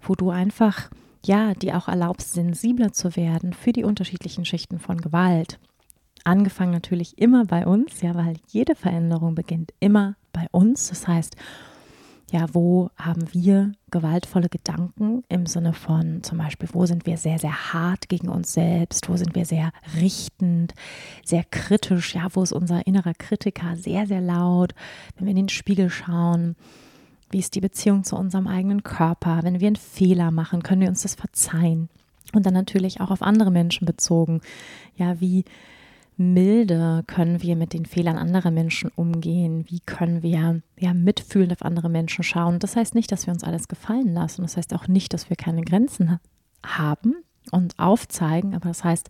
[SPEAKER 1] wo du einfach, ja, dir auch erlaubst, sensibler zu werden für die unterschiedlichen Schichten von Gewalt. Angefangen natürlich immer bei uns, ja, weil jede Veränderung beginnt immer bei uns. Das heißt, ja, wo haben wir gewaltvolle Gedanken im Sinne von zum Beispiel, wo sind wir sehr, sehr hart gegen uns selbst, wo sind wir sehr richtend, sehr kritisch, ja, wo ist unser innerer Kritiker sehr, sehr laut, wenn wir in den Spiegel schauen, wie ist die Beziehung zu unserem eigenen Körper, wenn wir einen Fehler machen, können wir uns das verzeihen? Und dann natürlich auch auf andere Menschen bezogen, ja, wie milde können wir mit den Fehlern anderer Menschen umgehen? Wie können wir ja, mitfühlend auf andere Menschen schauen? Das heißt nicht, dass wir uns alles gefallen lassen. Das heißt auch nicht, dass wir keine Grenzen haben und aufzeigen. Aber das heißt,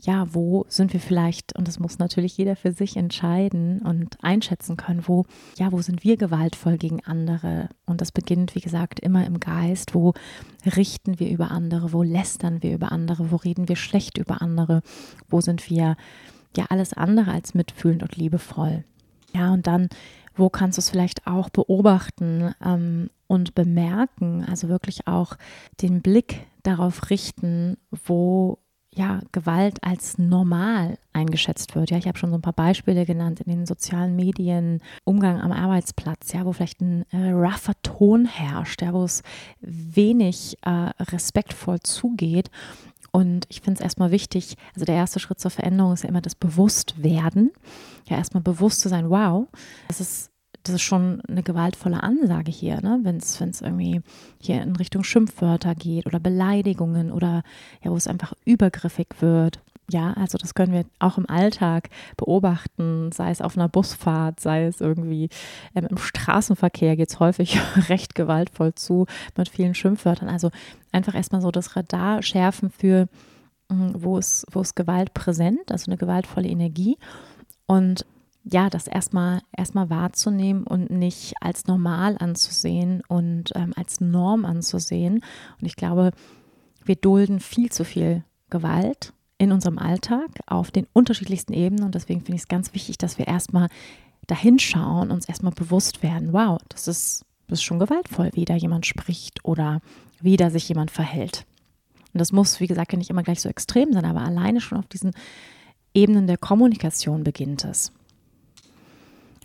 [SPEAKER 1] ja, wo sind wir vielleicht, und das muss natürlich jeder für sich entscheiden und einschätzen können, wo, ja, wo sind wir gewaltvoll gegen andere? Und das beginnt, wie gesagt, immer im Geist. Wo richten wir über andere? Wo lästern wir über andere? Wo reden wir schlecht über andere? Wo sind wir ja alles andere als mitfühlend und liebevoll. Ja, und dann, wo kannst du es vielleicht auch beobachten ähm, und bemerken, also wirklich auch den Blick darauf richten, wo ja, Gewalt als normal eingeschätzt wird. Ja, ich habe schon so ein paar Beispiele genannt in den sozialen Medien, Umgang am Arbeitsplatz, ja, wo vielleicht ein äh, rougher Ton herrscht, ja, wo es wenig äh, respektvoll zugeht und ich finde es erstmal wichtig, also der erste Schritt zur Veränderung ist ja immer das Bewusstwerden. Ja, erstmal bewusst zu sein, wow, das ist, das ist schon eine gewaltvolle Ansage hier, ne? wenn es irgendwie hier in Richtung Schimpfwörter geht oder Beleidigungen oder ja, wo es einfach übergriffig wird. Ja, also das können wir auch im Alltag beobachten, sei es auf einer Busfahrt, sei es irgendwie ähm, im Straßenverkehr geht es häufig recht gewaltvoll zu mit vielen Schimpfwörtern. Also einfach erstmal so das Radar schärfen für, hm, wo ist, wo ist Gewalt präsent, also eine gewaltvolle Energie. Und ja, das erstmal erstmal wahrzunehmen und nicht als normal anzusehen und ähm, als Norm anzusehen. Und ich glaube, wir dulden viel zu viel Gewalt in unserem Alltag auf den unterschiedlichsten Ebenen. Und deswegen finde ich es ganz wichtig, dass wir erstmal dahin schauen, uns erstmal bewusst werden, wow, das ist, das ist schon gewaltvoll, wie da jemand spricht oder wie da sich jemand verhält. Und das muss, wie gesagt, ja nicht immer gleich so extrem sein, aber alleine schon auf diesen Ebenen der Kommunikation beginnt es.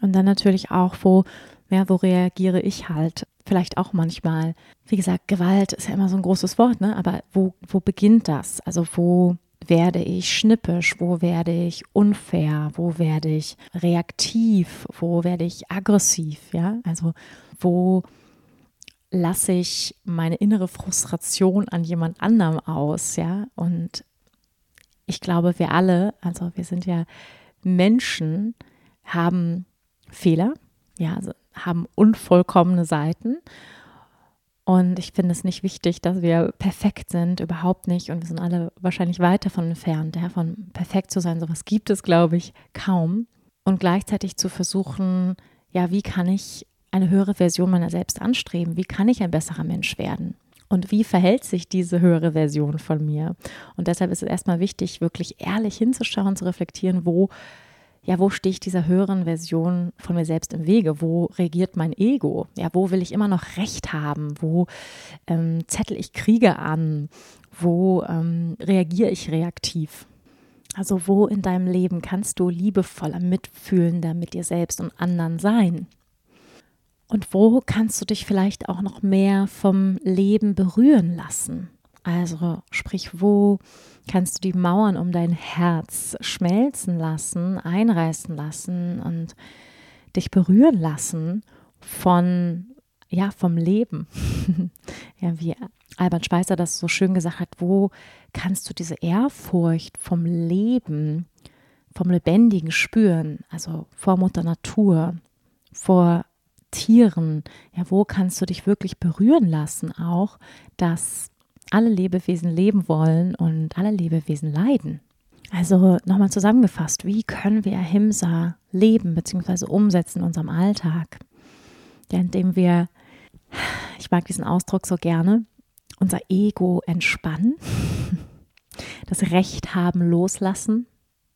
[SPEAKER 1] Und dann natürlich auch, wo, ja, wo reagiere ich halt vielleicht auch manchmal. Wie gesagt, Gewalt ist ja immer so ein großes Wort, ne? Aber wo, wo beginnt das? Also wo werde ich schnippisch, wo werde ich unfair, wo werde ich reaktiv, wo werde ich aggressiv, ja? Also wo lasse ich meine innere Frustration an jemand anderem aus, ja? Und ich glaube, wir alle, also wir sind ja Menschen, haben Fehler, ja, also haben unvollkommene Seiten und ich finde es nicht wichtig, dass wir perfekt sind, überhaupt nicht. Und wir sind alle wahrscheinlich weit davon entfernt, davon perfekt zu sein. Sowas gibt es, glaube ich, kaum. Und gleichzeitig zu versuchen, ja, wie kann ich eine höhere Version meiner selbst anstreben? Wie kann ich ein besserer Mensch werden? Und wie verhält sich diese höhere Version von mir? Und deshalb ist es erstmal wichtig, wirklich ehrlich hinzuschauen, zu reflektieren, wo, ja, wo stehe ich dieser höheren Version von mir selbst im Wege? Wo regiert mein Ego? Ja, wo will ich immer noch Recht haben? Wo ähm, zettel ich Kriege an? Wo ähm, reagiere ich reaktiv? Also wo in deinem Leben kannst du liebevoller, mitfühlender mit dir selbst und anderen sein? Und wo kannst du dich vielleicht auch noch mehr vom Leben berühren lassen? Also sprich, wo kannst du die Mauern um dein Herz schmelzen lassen, einreißen lassen und dich berühren lassen von ja, vom Leben. ja, wie Albert Schweitzer das so schön gesagt hat, wo kannst du diese Ehrfurcht vom Leben, vom Lebendigen spüren? Also vor Mutter Natur, vor Tieren. Ja, wo kannst du dich wirklich berühren lassen auch, dass alle Lebewesen leben wollen und alle Lebewesen leiden? Also nochmal zusammengefasst, wie können wir Ahimsa leben bzw. umsetzen in unserem Alltag? Ja, indem wir ich mag diesen Ausdruck so gerne, unser Ego entspannen, das Recht haben loslassen,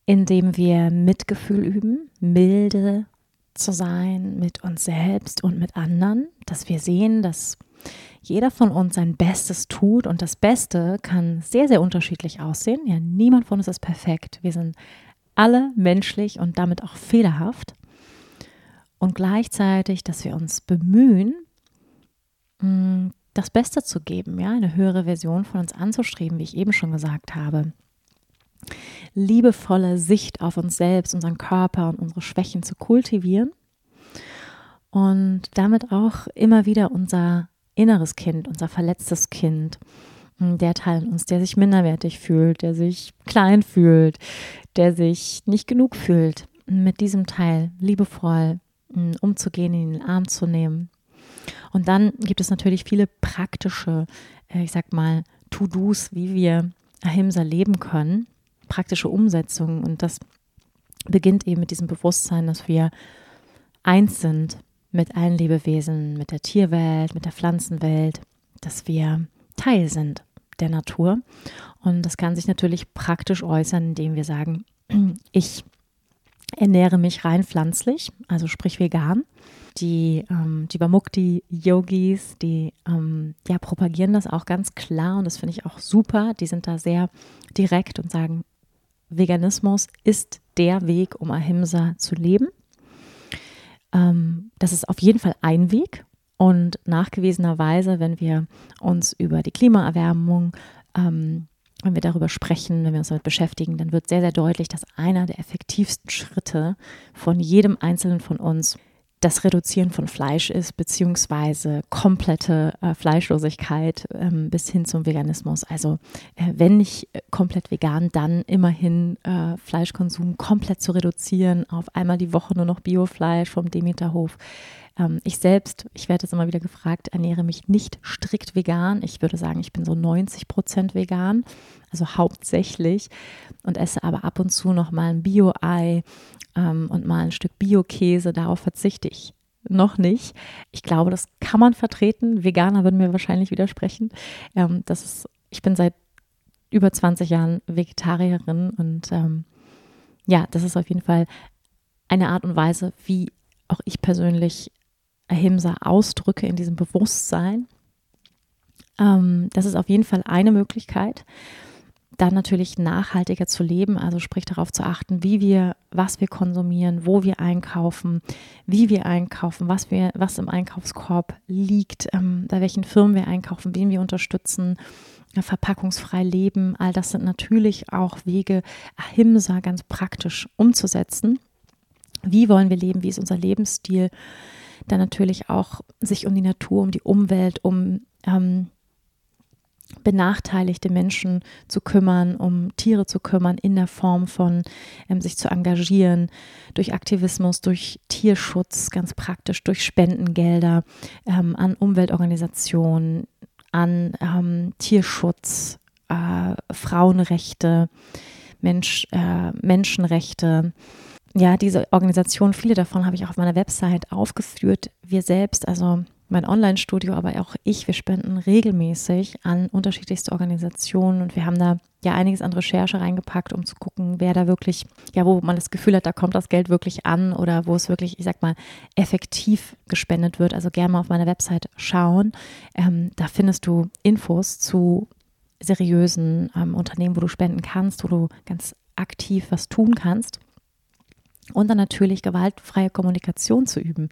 [SPEAKER 1] indem wir Mitgefühl üben, milde zu sein mit uns selbst und mit anderen, dass wir sehen, dass jeder von uns sein Bestes tut und das Beste kann sehr, sehr unterschiedlich aussehen. Ja, niemand von uns ist perfekt. Wir sind alle menschlich und damit auch fehlerhaft. Und gleichzeitig, dass wir uns bemühen, Mm, das Beste zu geben, ja, eine höhere Version von uns anzustreben, wie ich eben schon gesagt habe. Liebevolle Sicht auf uns selbst, unseren Körper und unsere Schwächen zu kultivieren und damit auch immer wieder unser inneres Kind, unser verletztes Kind, mm, der Teil in uns, der sich minderwertig fühlt, der sich klein fühlt, der sich nicht genug fühlt, mit diesem Teil liebevoll mm, umzugehen, in den Arm zu nehmen und dann gibt es natürlich viele praktische, äh, ich sag mal, To-Dos, wie wir Ahimsa leben können, praktische Umsetzungen. Und das beginnt eben mit diesem Bewusstsein, dass wir eins sind mit allen Lebewesen, mit der Tierwelt, mit der Pflanzenwelt, dass wir Teil sind der Natur. Und das kann sich natürlich praktisch äußern, indem wir sagen, ich ernähre mich rein pflanzlich, also sprich vegan die, ähm, die Bamukti-Yogis, die ähm, ja, propagieren das auch ganz klar und das finde ich auch super. Die sind da sehr direkt und sagen, Veganismus ist der Weg, um Ahimsa zu leben. Ähm, das ist auf jeden Fall ein Weg. Und nachgewiesenerweise, wenn wir uns über die Klimaerwärmung ähm, wenn wir darüber sprechen, wenn wir uns damit beschäftigen, dann wird sehr, sehr deutlich, dass einer der effektivsten Schritte von jedem Einzelnen von uns das Reduzieren von Fleisch ist, beziehungsweise komplette äh, Fleischlosigkeit ähm, bis hin zum Veganismus. Also äh, wenn nicht äh, komplett vegan, dann immerhin äh, Fleischkonsum komplett zu reduzieren, auf einmal die Woche nur noch Biofleisch vom Demeterhof. Ähm, ich selbst, ich werde jetzt immer wieder gefragt, ernähre mich nicht strikt vegan. Ich würde sagen, ich bin so 90 Prozent vegan, also hauptsächlich und esse aber ab und zu noch mal ein Bio-Ei ähm, und mal ein Stück Bio-Käse. Darauf verzichte ich noch nicht. Ich glaube, das kann man vertreten. Veganer würden mir wahrscheinlich widersprechen. Ähm, das ist, ich bin seit über 20 Jahren Vegetarierin und ähm, ja, das ist auf jeden Fall eine Art und Weise, wie auch ich persönlich Ahimsa ausdrücke in diesem Bewusstsein. Ähm, das ist auf jeden Fall eine Möglichkeit dann natürlich nachhaltiger zu leben, also sprich darauf zu achten, wie wir, was wir konsumieren, wo wir einkaufen, wie wir einkaufen, was wir, was im Einkaufskorb liegt, ähm, bei welchen Firmen wir einkaufen, wen wir unterstützen, äh, verpackungsfrei leben. All das sind natürlich auch Wege, Ahimsa ganz praktisch umzusetzen. Wie wollen wir leben? Wie ist unser Lebensstil? Dann natürlich auch sich um die Natur, um die Umwelt, um ähm, benachteiligte Menschen zu kümmern, um Tiere zu kümmern, in der Form von ähm, sich zu engagieren, durch Aktivismus, durch Tierschutz, ganz praktisch, durch Spendengelder ähm, an Umweltorganisationen, an ähm, Tierschutz, äh, Frauenrechte, Mensch, äh, Menschenrechte. Ja, diese Organisation, viele davon habe ich auch auf meiner Website aufgeführt. Wir selbst, also mein Online-Studio, aber auch ich, wir spenden regelmäßig an unterschiedlichste Organisationen und wir haben da ja einiges an Recherche reingepackt, um zu gucken, wer da wirklich, ja, wo man das Gefühl hat, da kommt das Geld wirklich an oder wo es wirklich, ich sag mal, effektiv gespendet wird. Also gerne mal auf meiner Website schauen. Ähm, da findest du Infos zu seriösen ähm, Unternehmen, wo du spenden kannst, wo du ganz aktiv was tun kannst. Und dann natürlich gewaltfreie Kommunikation zu üben.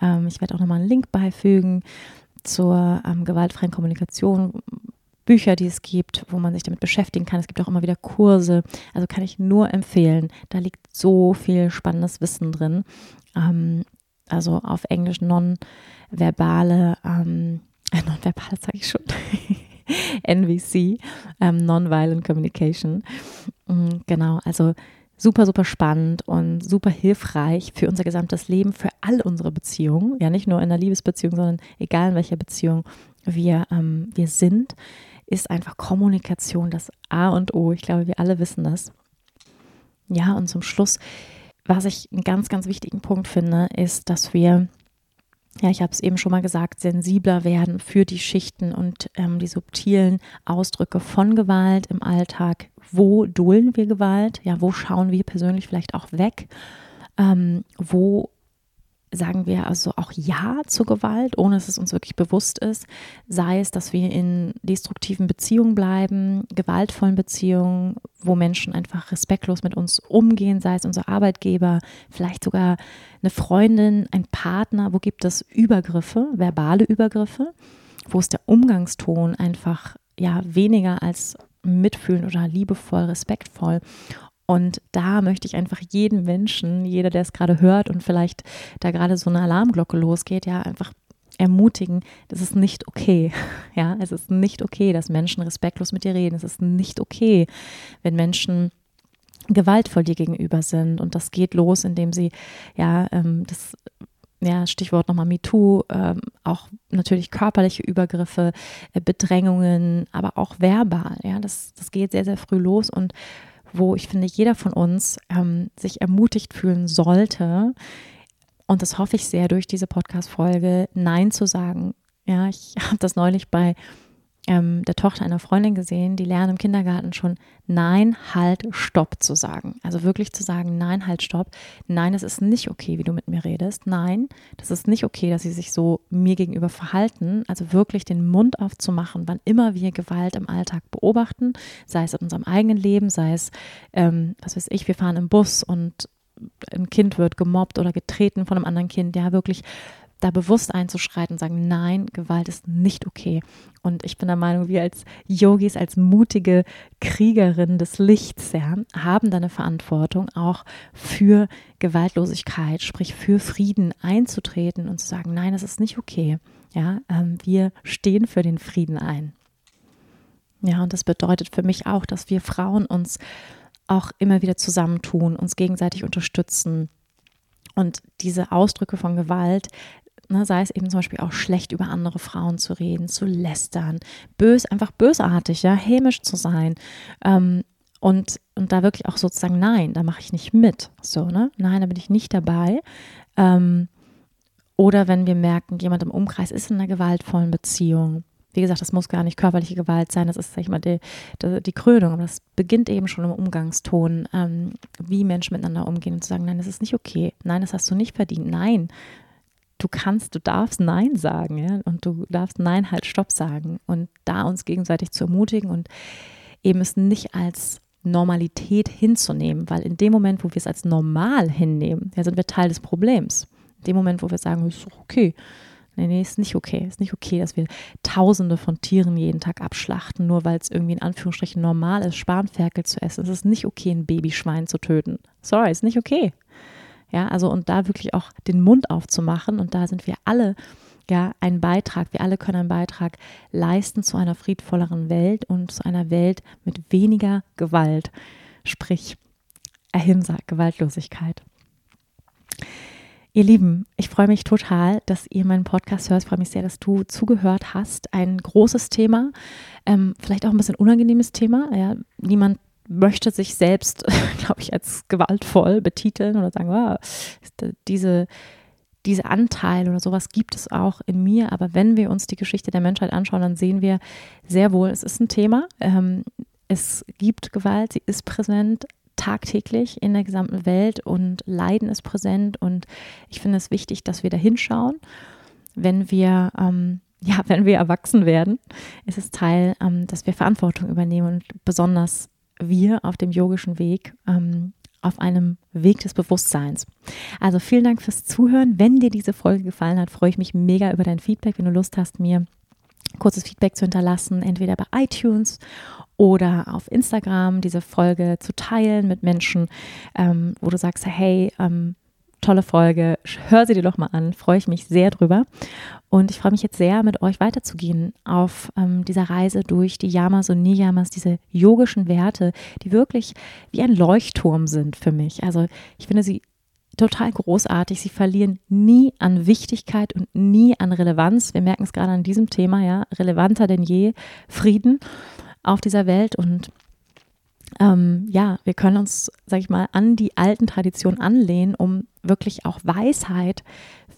[SPEAKER 1] Ähm, ich werde auch nochmal einen Link beifügen zur ähm, gewaltfreien Kommunikation, Bücher, die es gibt, wo man sich damit beschäftigen kann. Es gibt auch immer wieder Kurse. Also kann ich nur empfehlen. Da liegt so viel spannendes Wissen drin. Ähm, also auf Englisch nonverbale, ähm, äh, nonverbale sage ich schon. NVC, ähm, Nonviolent Communication. Mhm, genau, also super, super spannend und super hilfreich für unser gesamtes Leben, für all unsere Beziehungen. Ja, nicht nur in der Liebesbeziehung, sondern egal in welcher Beziehung wir, ähm, wir sind, ist einfach Kommunikation das A und O. Ich glaube, wir alle wissen das. Ja, und zum Schluss, was ich einen ganz, ganz wichtigen Punkt finde, ist, dass wir ja, ich habe es eben schon mal gesagt, sensibler werden für die Schichten und ähm, die subtilen Ausdrücke von Gewalt im Alltag. Wo dulden wir Gewalt? Ja, wo schauen wir persönlich vielleicht auch weg? Ähm, wo sagen wir also auch Ja zur Gewalt, ohne dass es uns wirklich bewusst ist. Sei es, dass wir in destruktiven Beziehungen bleiben, gewaltvollen Beziehungen, wo Menschen einfach respektlos mit uns umgehen, sei es unser Arbeitgeber, vielleicht sogar eine Freundin, ein Partner, wo gibt es Übergriffe, verbale Übergriffe, wo ist der Umgangston einfach ja weniger als mitfühlend oder liebevoll, respektvoll. Und da möchte ich einfach jeden Menschen, jeder, der es gerade hört und vielleicht da gerade so eine Alarmglocke losgeht, ja, einfach ermutigen, das ist nicht okay. Ja, es ist nicht okay, dass Menschen respektlos mit dir reden. Es ist nicht okay, wenn Menschen gewaltvoll dir gegenüber sind. Und das geht los, indem sie, ja, ähm, das ja, Stichwort nochmal MeToo, ähm, auch natürlich körperliche Übergriffe, äh, Bedrängungen, aber auch verbal. Ja, das, das geht sehr, sehr früh los und wo ich finde, jeder von uns ähm, sich ermutigt fühlen sollte, und das hoffe ich sehr durch diese Podcast-Folge, Nein zu sagen. Ja, ich habe das neulich bei ähm, der Tochter einer Freundin gesehen, die lernen im Kindergarten schon Nein, halt, Stopp zu sagen. Also wirklich zu sagen, nein, halt, Stopp. Nein, es ist nicht okay, wie du mit mir redest. Nein, das ist nicht okay, dass sie sich so mir gegenüber verhalten. Also wirklich den Mund aufzumachen, wann immer wir Gewalt im Alltag beobachten, sei es in unserem eigenen Leben, sei es, ähm, was weiß ich, wir fahren im Bus und ein Kind wird gemobbt oder getreten von einem anderen Kind, ja, wirklich da bewusst einzuschreiten und sagen, nein, Gewalt ist nicht okay. Und ich bin der Meinung, wir als Yogis, als mutige Kriegerinnen des Lichts, ja, haben da eine Verantwortung, auch für Gewaltlosigkeit, sprich für Frieden einzutreten und zu sagen, nein, das ist nicht okay. Ja, ähm, wir stehen für den Frieden ein. Ja, und das bedeutet für mich auch, dass wir Frauen uns auch immer wieder zusammentun, uns gegenseitig unterstützen, und diese Ausdrücke von Gewalt ne, sei es eben zum Beispiel auch schlecht über andere Frauen zu reden, zu lästern, bös, einfach bösartig, ja, hämisch zu sein. Ähm, und, und da wirklich auch sozusagen, nein, da mache ich nicht mit. So, ne? Nein, da bin ich nicht dabei. Ähm, oder wenn wir merken, jemand im Umkreis ist in einer gewaltvollen Beziehung. Wie gesagt, das muss gar nicht körperliche Gewalt sein, das ist, sag ich mal, die, die, die Krönung, aber das beginnt eben schon im Umgangston, ähm, wie Menschen miteinander umgehen und zu sagen, nein, das ist nicht okay, nein, das hast du nicht verdient, nein, du kannst, du darfst Nein sagen, ja, und du darfst Nein halt Stopp sagen und da uns gegenseitig zu ermutigen und eben es nicht als Normalität hinzunehmen, weil in dem Moment, wo wir es als normal hinnehmen, ja, sind wir Teil des Problems. In dem Moment, wo wir sagen, ist okay, nee, nee, ist nicht okay, ist nicht okay, dass wir Tausende von Tieren jeden Tag abschlachten, nur weil es irgendwie in Anführungsstrichen normal ist, Spanferkel zu essen. Es ist nicht okay, ein Babyschwein zu töten. Sorry, ist nicht okay. Ja, also und da wirklich auch den Mund aufzumachen und da sind wir alle ja ein Beitrag, wir alle können einen Beitrag leisten zu einer friedvolleren Welt und zu einer Welt mit weniger Gewalt, sprich Ahimsa, Gewaltlosigkeit. Ihr Lieben, ich freue mich total, dass ihr meinen Podcast hört. Ich freue mich sehr, dass du zugehört hast. Ein großes Thema, ähm, vielleicht auch ein bisschen unangenehmes Thema. Ja, niemand möchte sich selbst, glaube ich, als gewaltvoll betiteln oder sagen, wow, diese, diese Anteile oder sowas gibt es auch in mir, aber wenn wir uns die Geschichte der Menschheit anschauen, dann sehen wir sehr wohl, es ist ein Thema. Ähm, es gibt Gewalt, sie ist präsent, tagtäglich in der gesamten Welt und Leiden ist präsent. Und ich finde es wichtig, dass wir da hinschauen, wenn wir ähm, ja, wenn wir erwachsen werden, ist es Teil, ähm, dass wir Verantwortung übernehmen und besonders wir auf dem yogischen Weg ähm, auf einem Weg des Bewusstseins. Also vielen Dank fürs Zuhören. Wenn dir diese Folge gefallen hat, freue ich mich mega über dein Feedback. Wenn du Lust hast, mir kurzes Feedback zu hinterlassen, entweder bei iTunes oder auf Instagram diese Folge zu teilen mit Menschen, ähm, wo du sagst, hey, ähm, tolle Folge, hör sie dir doch mal an, freue ich mich sehr drüber. Und ich freue mich jetzt sehr, mit euch weiterzugehen auf ähm, dieser Reise durch die Yamas und Niyamas, diese yogischen Werte, die wirklich wie ein Leuchtturm sind für mich. Also ich finde sie total großartig. Sie verlieren nie an Wichtigkeit und nie an Relevanz. Wir merken es gerade an diesem Thema, ja, relevanter denn je Frieden auf dieser Welt und ähm, ja, wir können uns, sag ich mal, an die alten Traditionen anlehnen, um wirklich auch Weisheit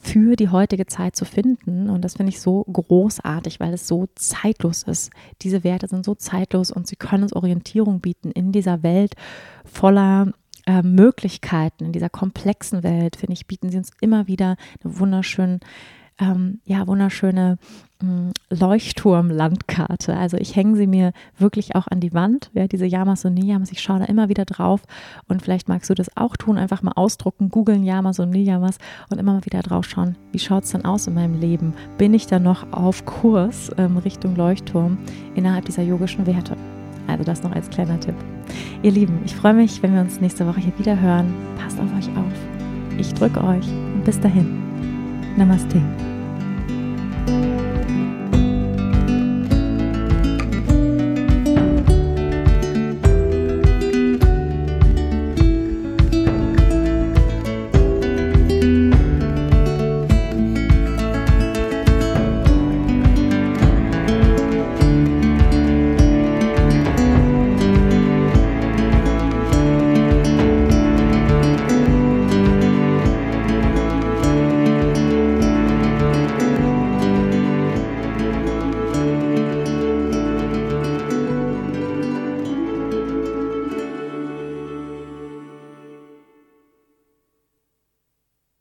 [SPEAKER 1] für die heutige Zeit zu finden. Und das finde ich so großartig, weil es so zeitlos ist. Diese Werte sind so zeitlos und sie können uns Orientierung bieten in dieser Welt voller äh, Möglichkeiten, in dieser komplexen Welt, finde ich, bieten sie uns immer wieder eine wunderschöne, ähm, ja, wunderschöne Leuchtturm-Landkarte. Also ich hänge sie mir wirklich auch an die Wand, ja, diese Yamas und Niyamas. Ich schaue da immer wieder drauf und vielleicht magst du das auch tun, einfach mal ausdrucken, googeln Yamas und Niyamas und immer mal wieder drauf schauen, wie schaut es denn aus in meinem Leben? Bin ich da noch auf Kurs ähm, Richtung Leuchtturm innerhalb dieser yogischen Werte? Also das noch als kleiner Tipp. Ihr Lieben, ich freue mich, wenn wir uns nächste Woche hier wieder hören. Passt auf euch auf. Ich drücke euch und bis dahin. नमस्ते।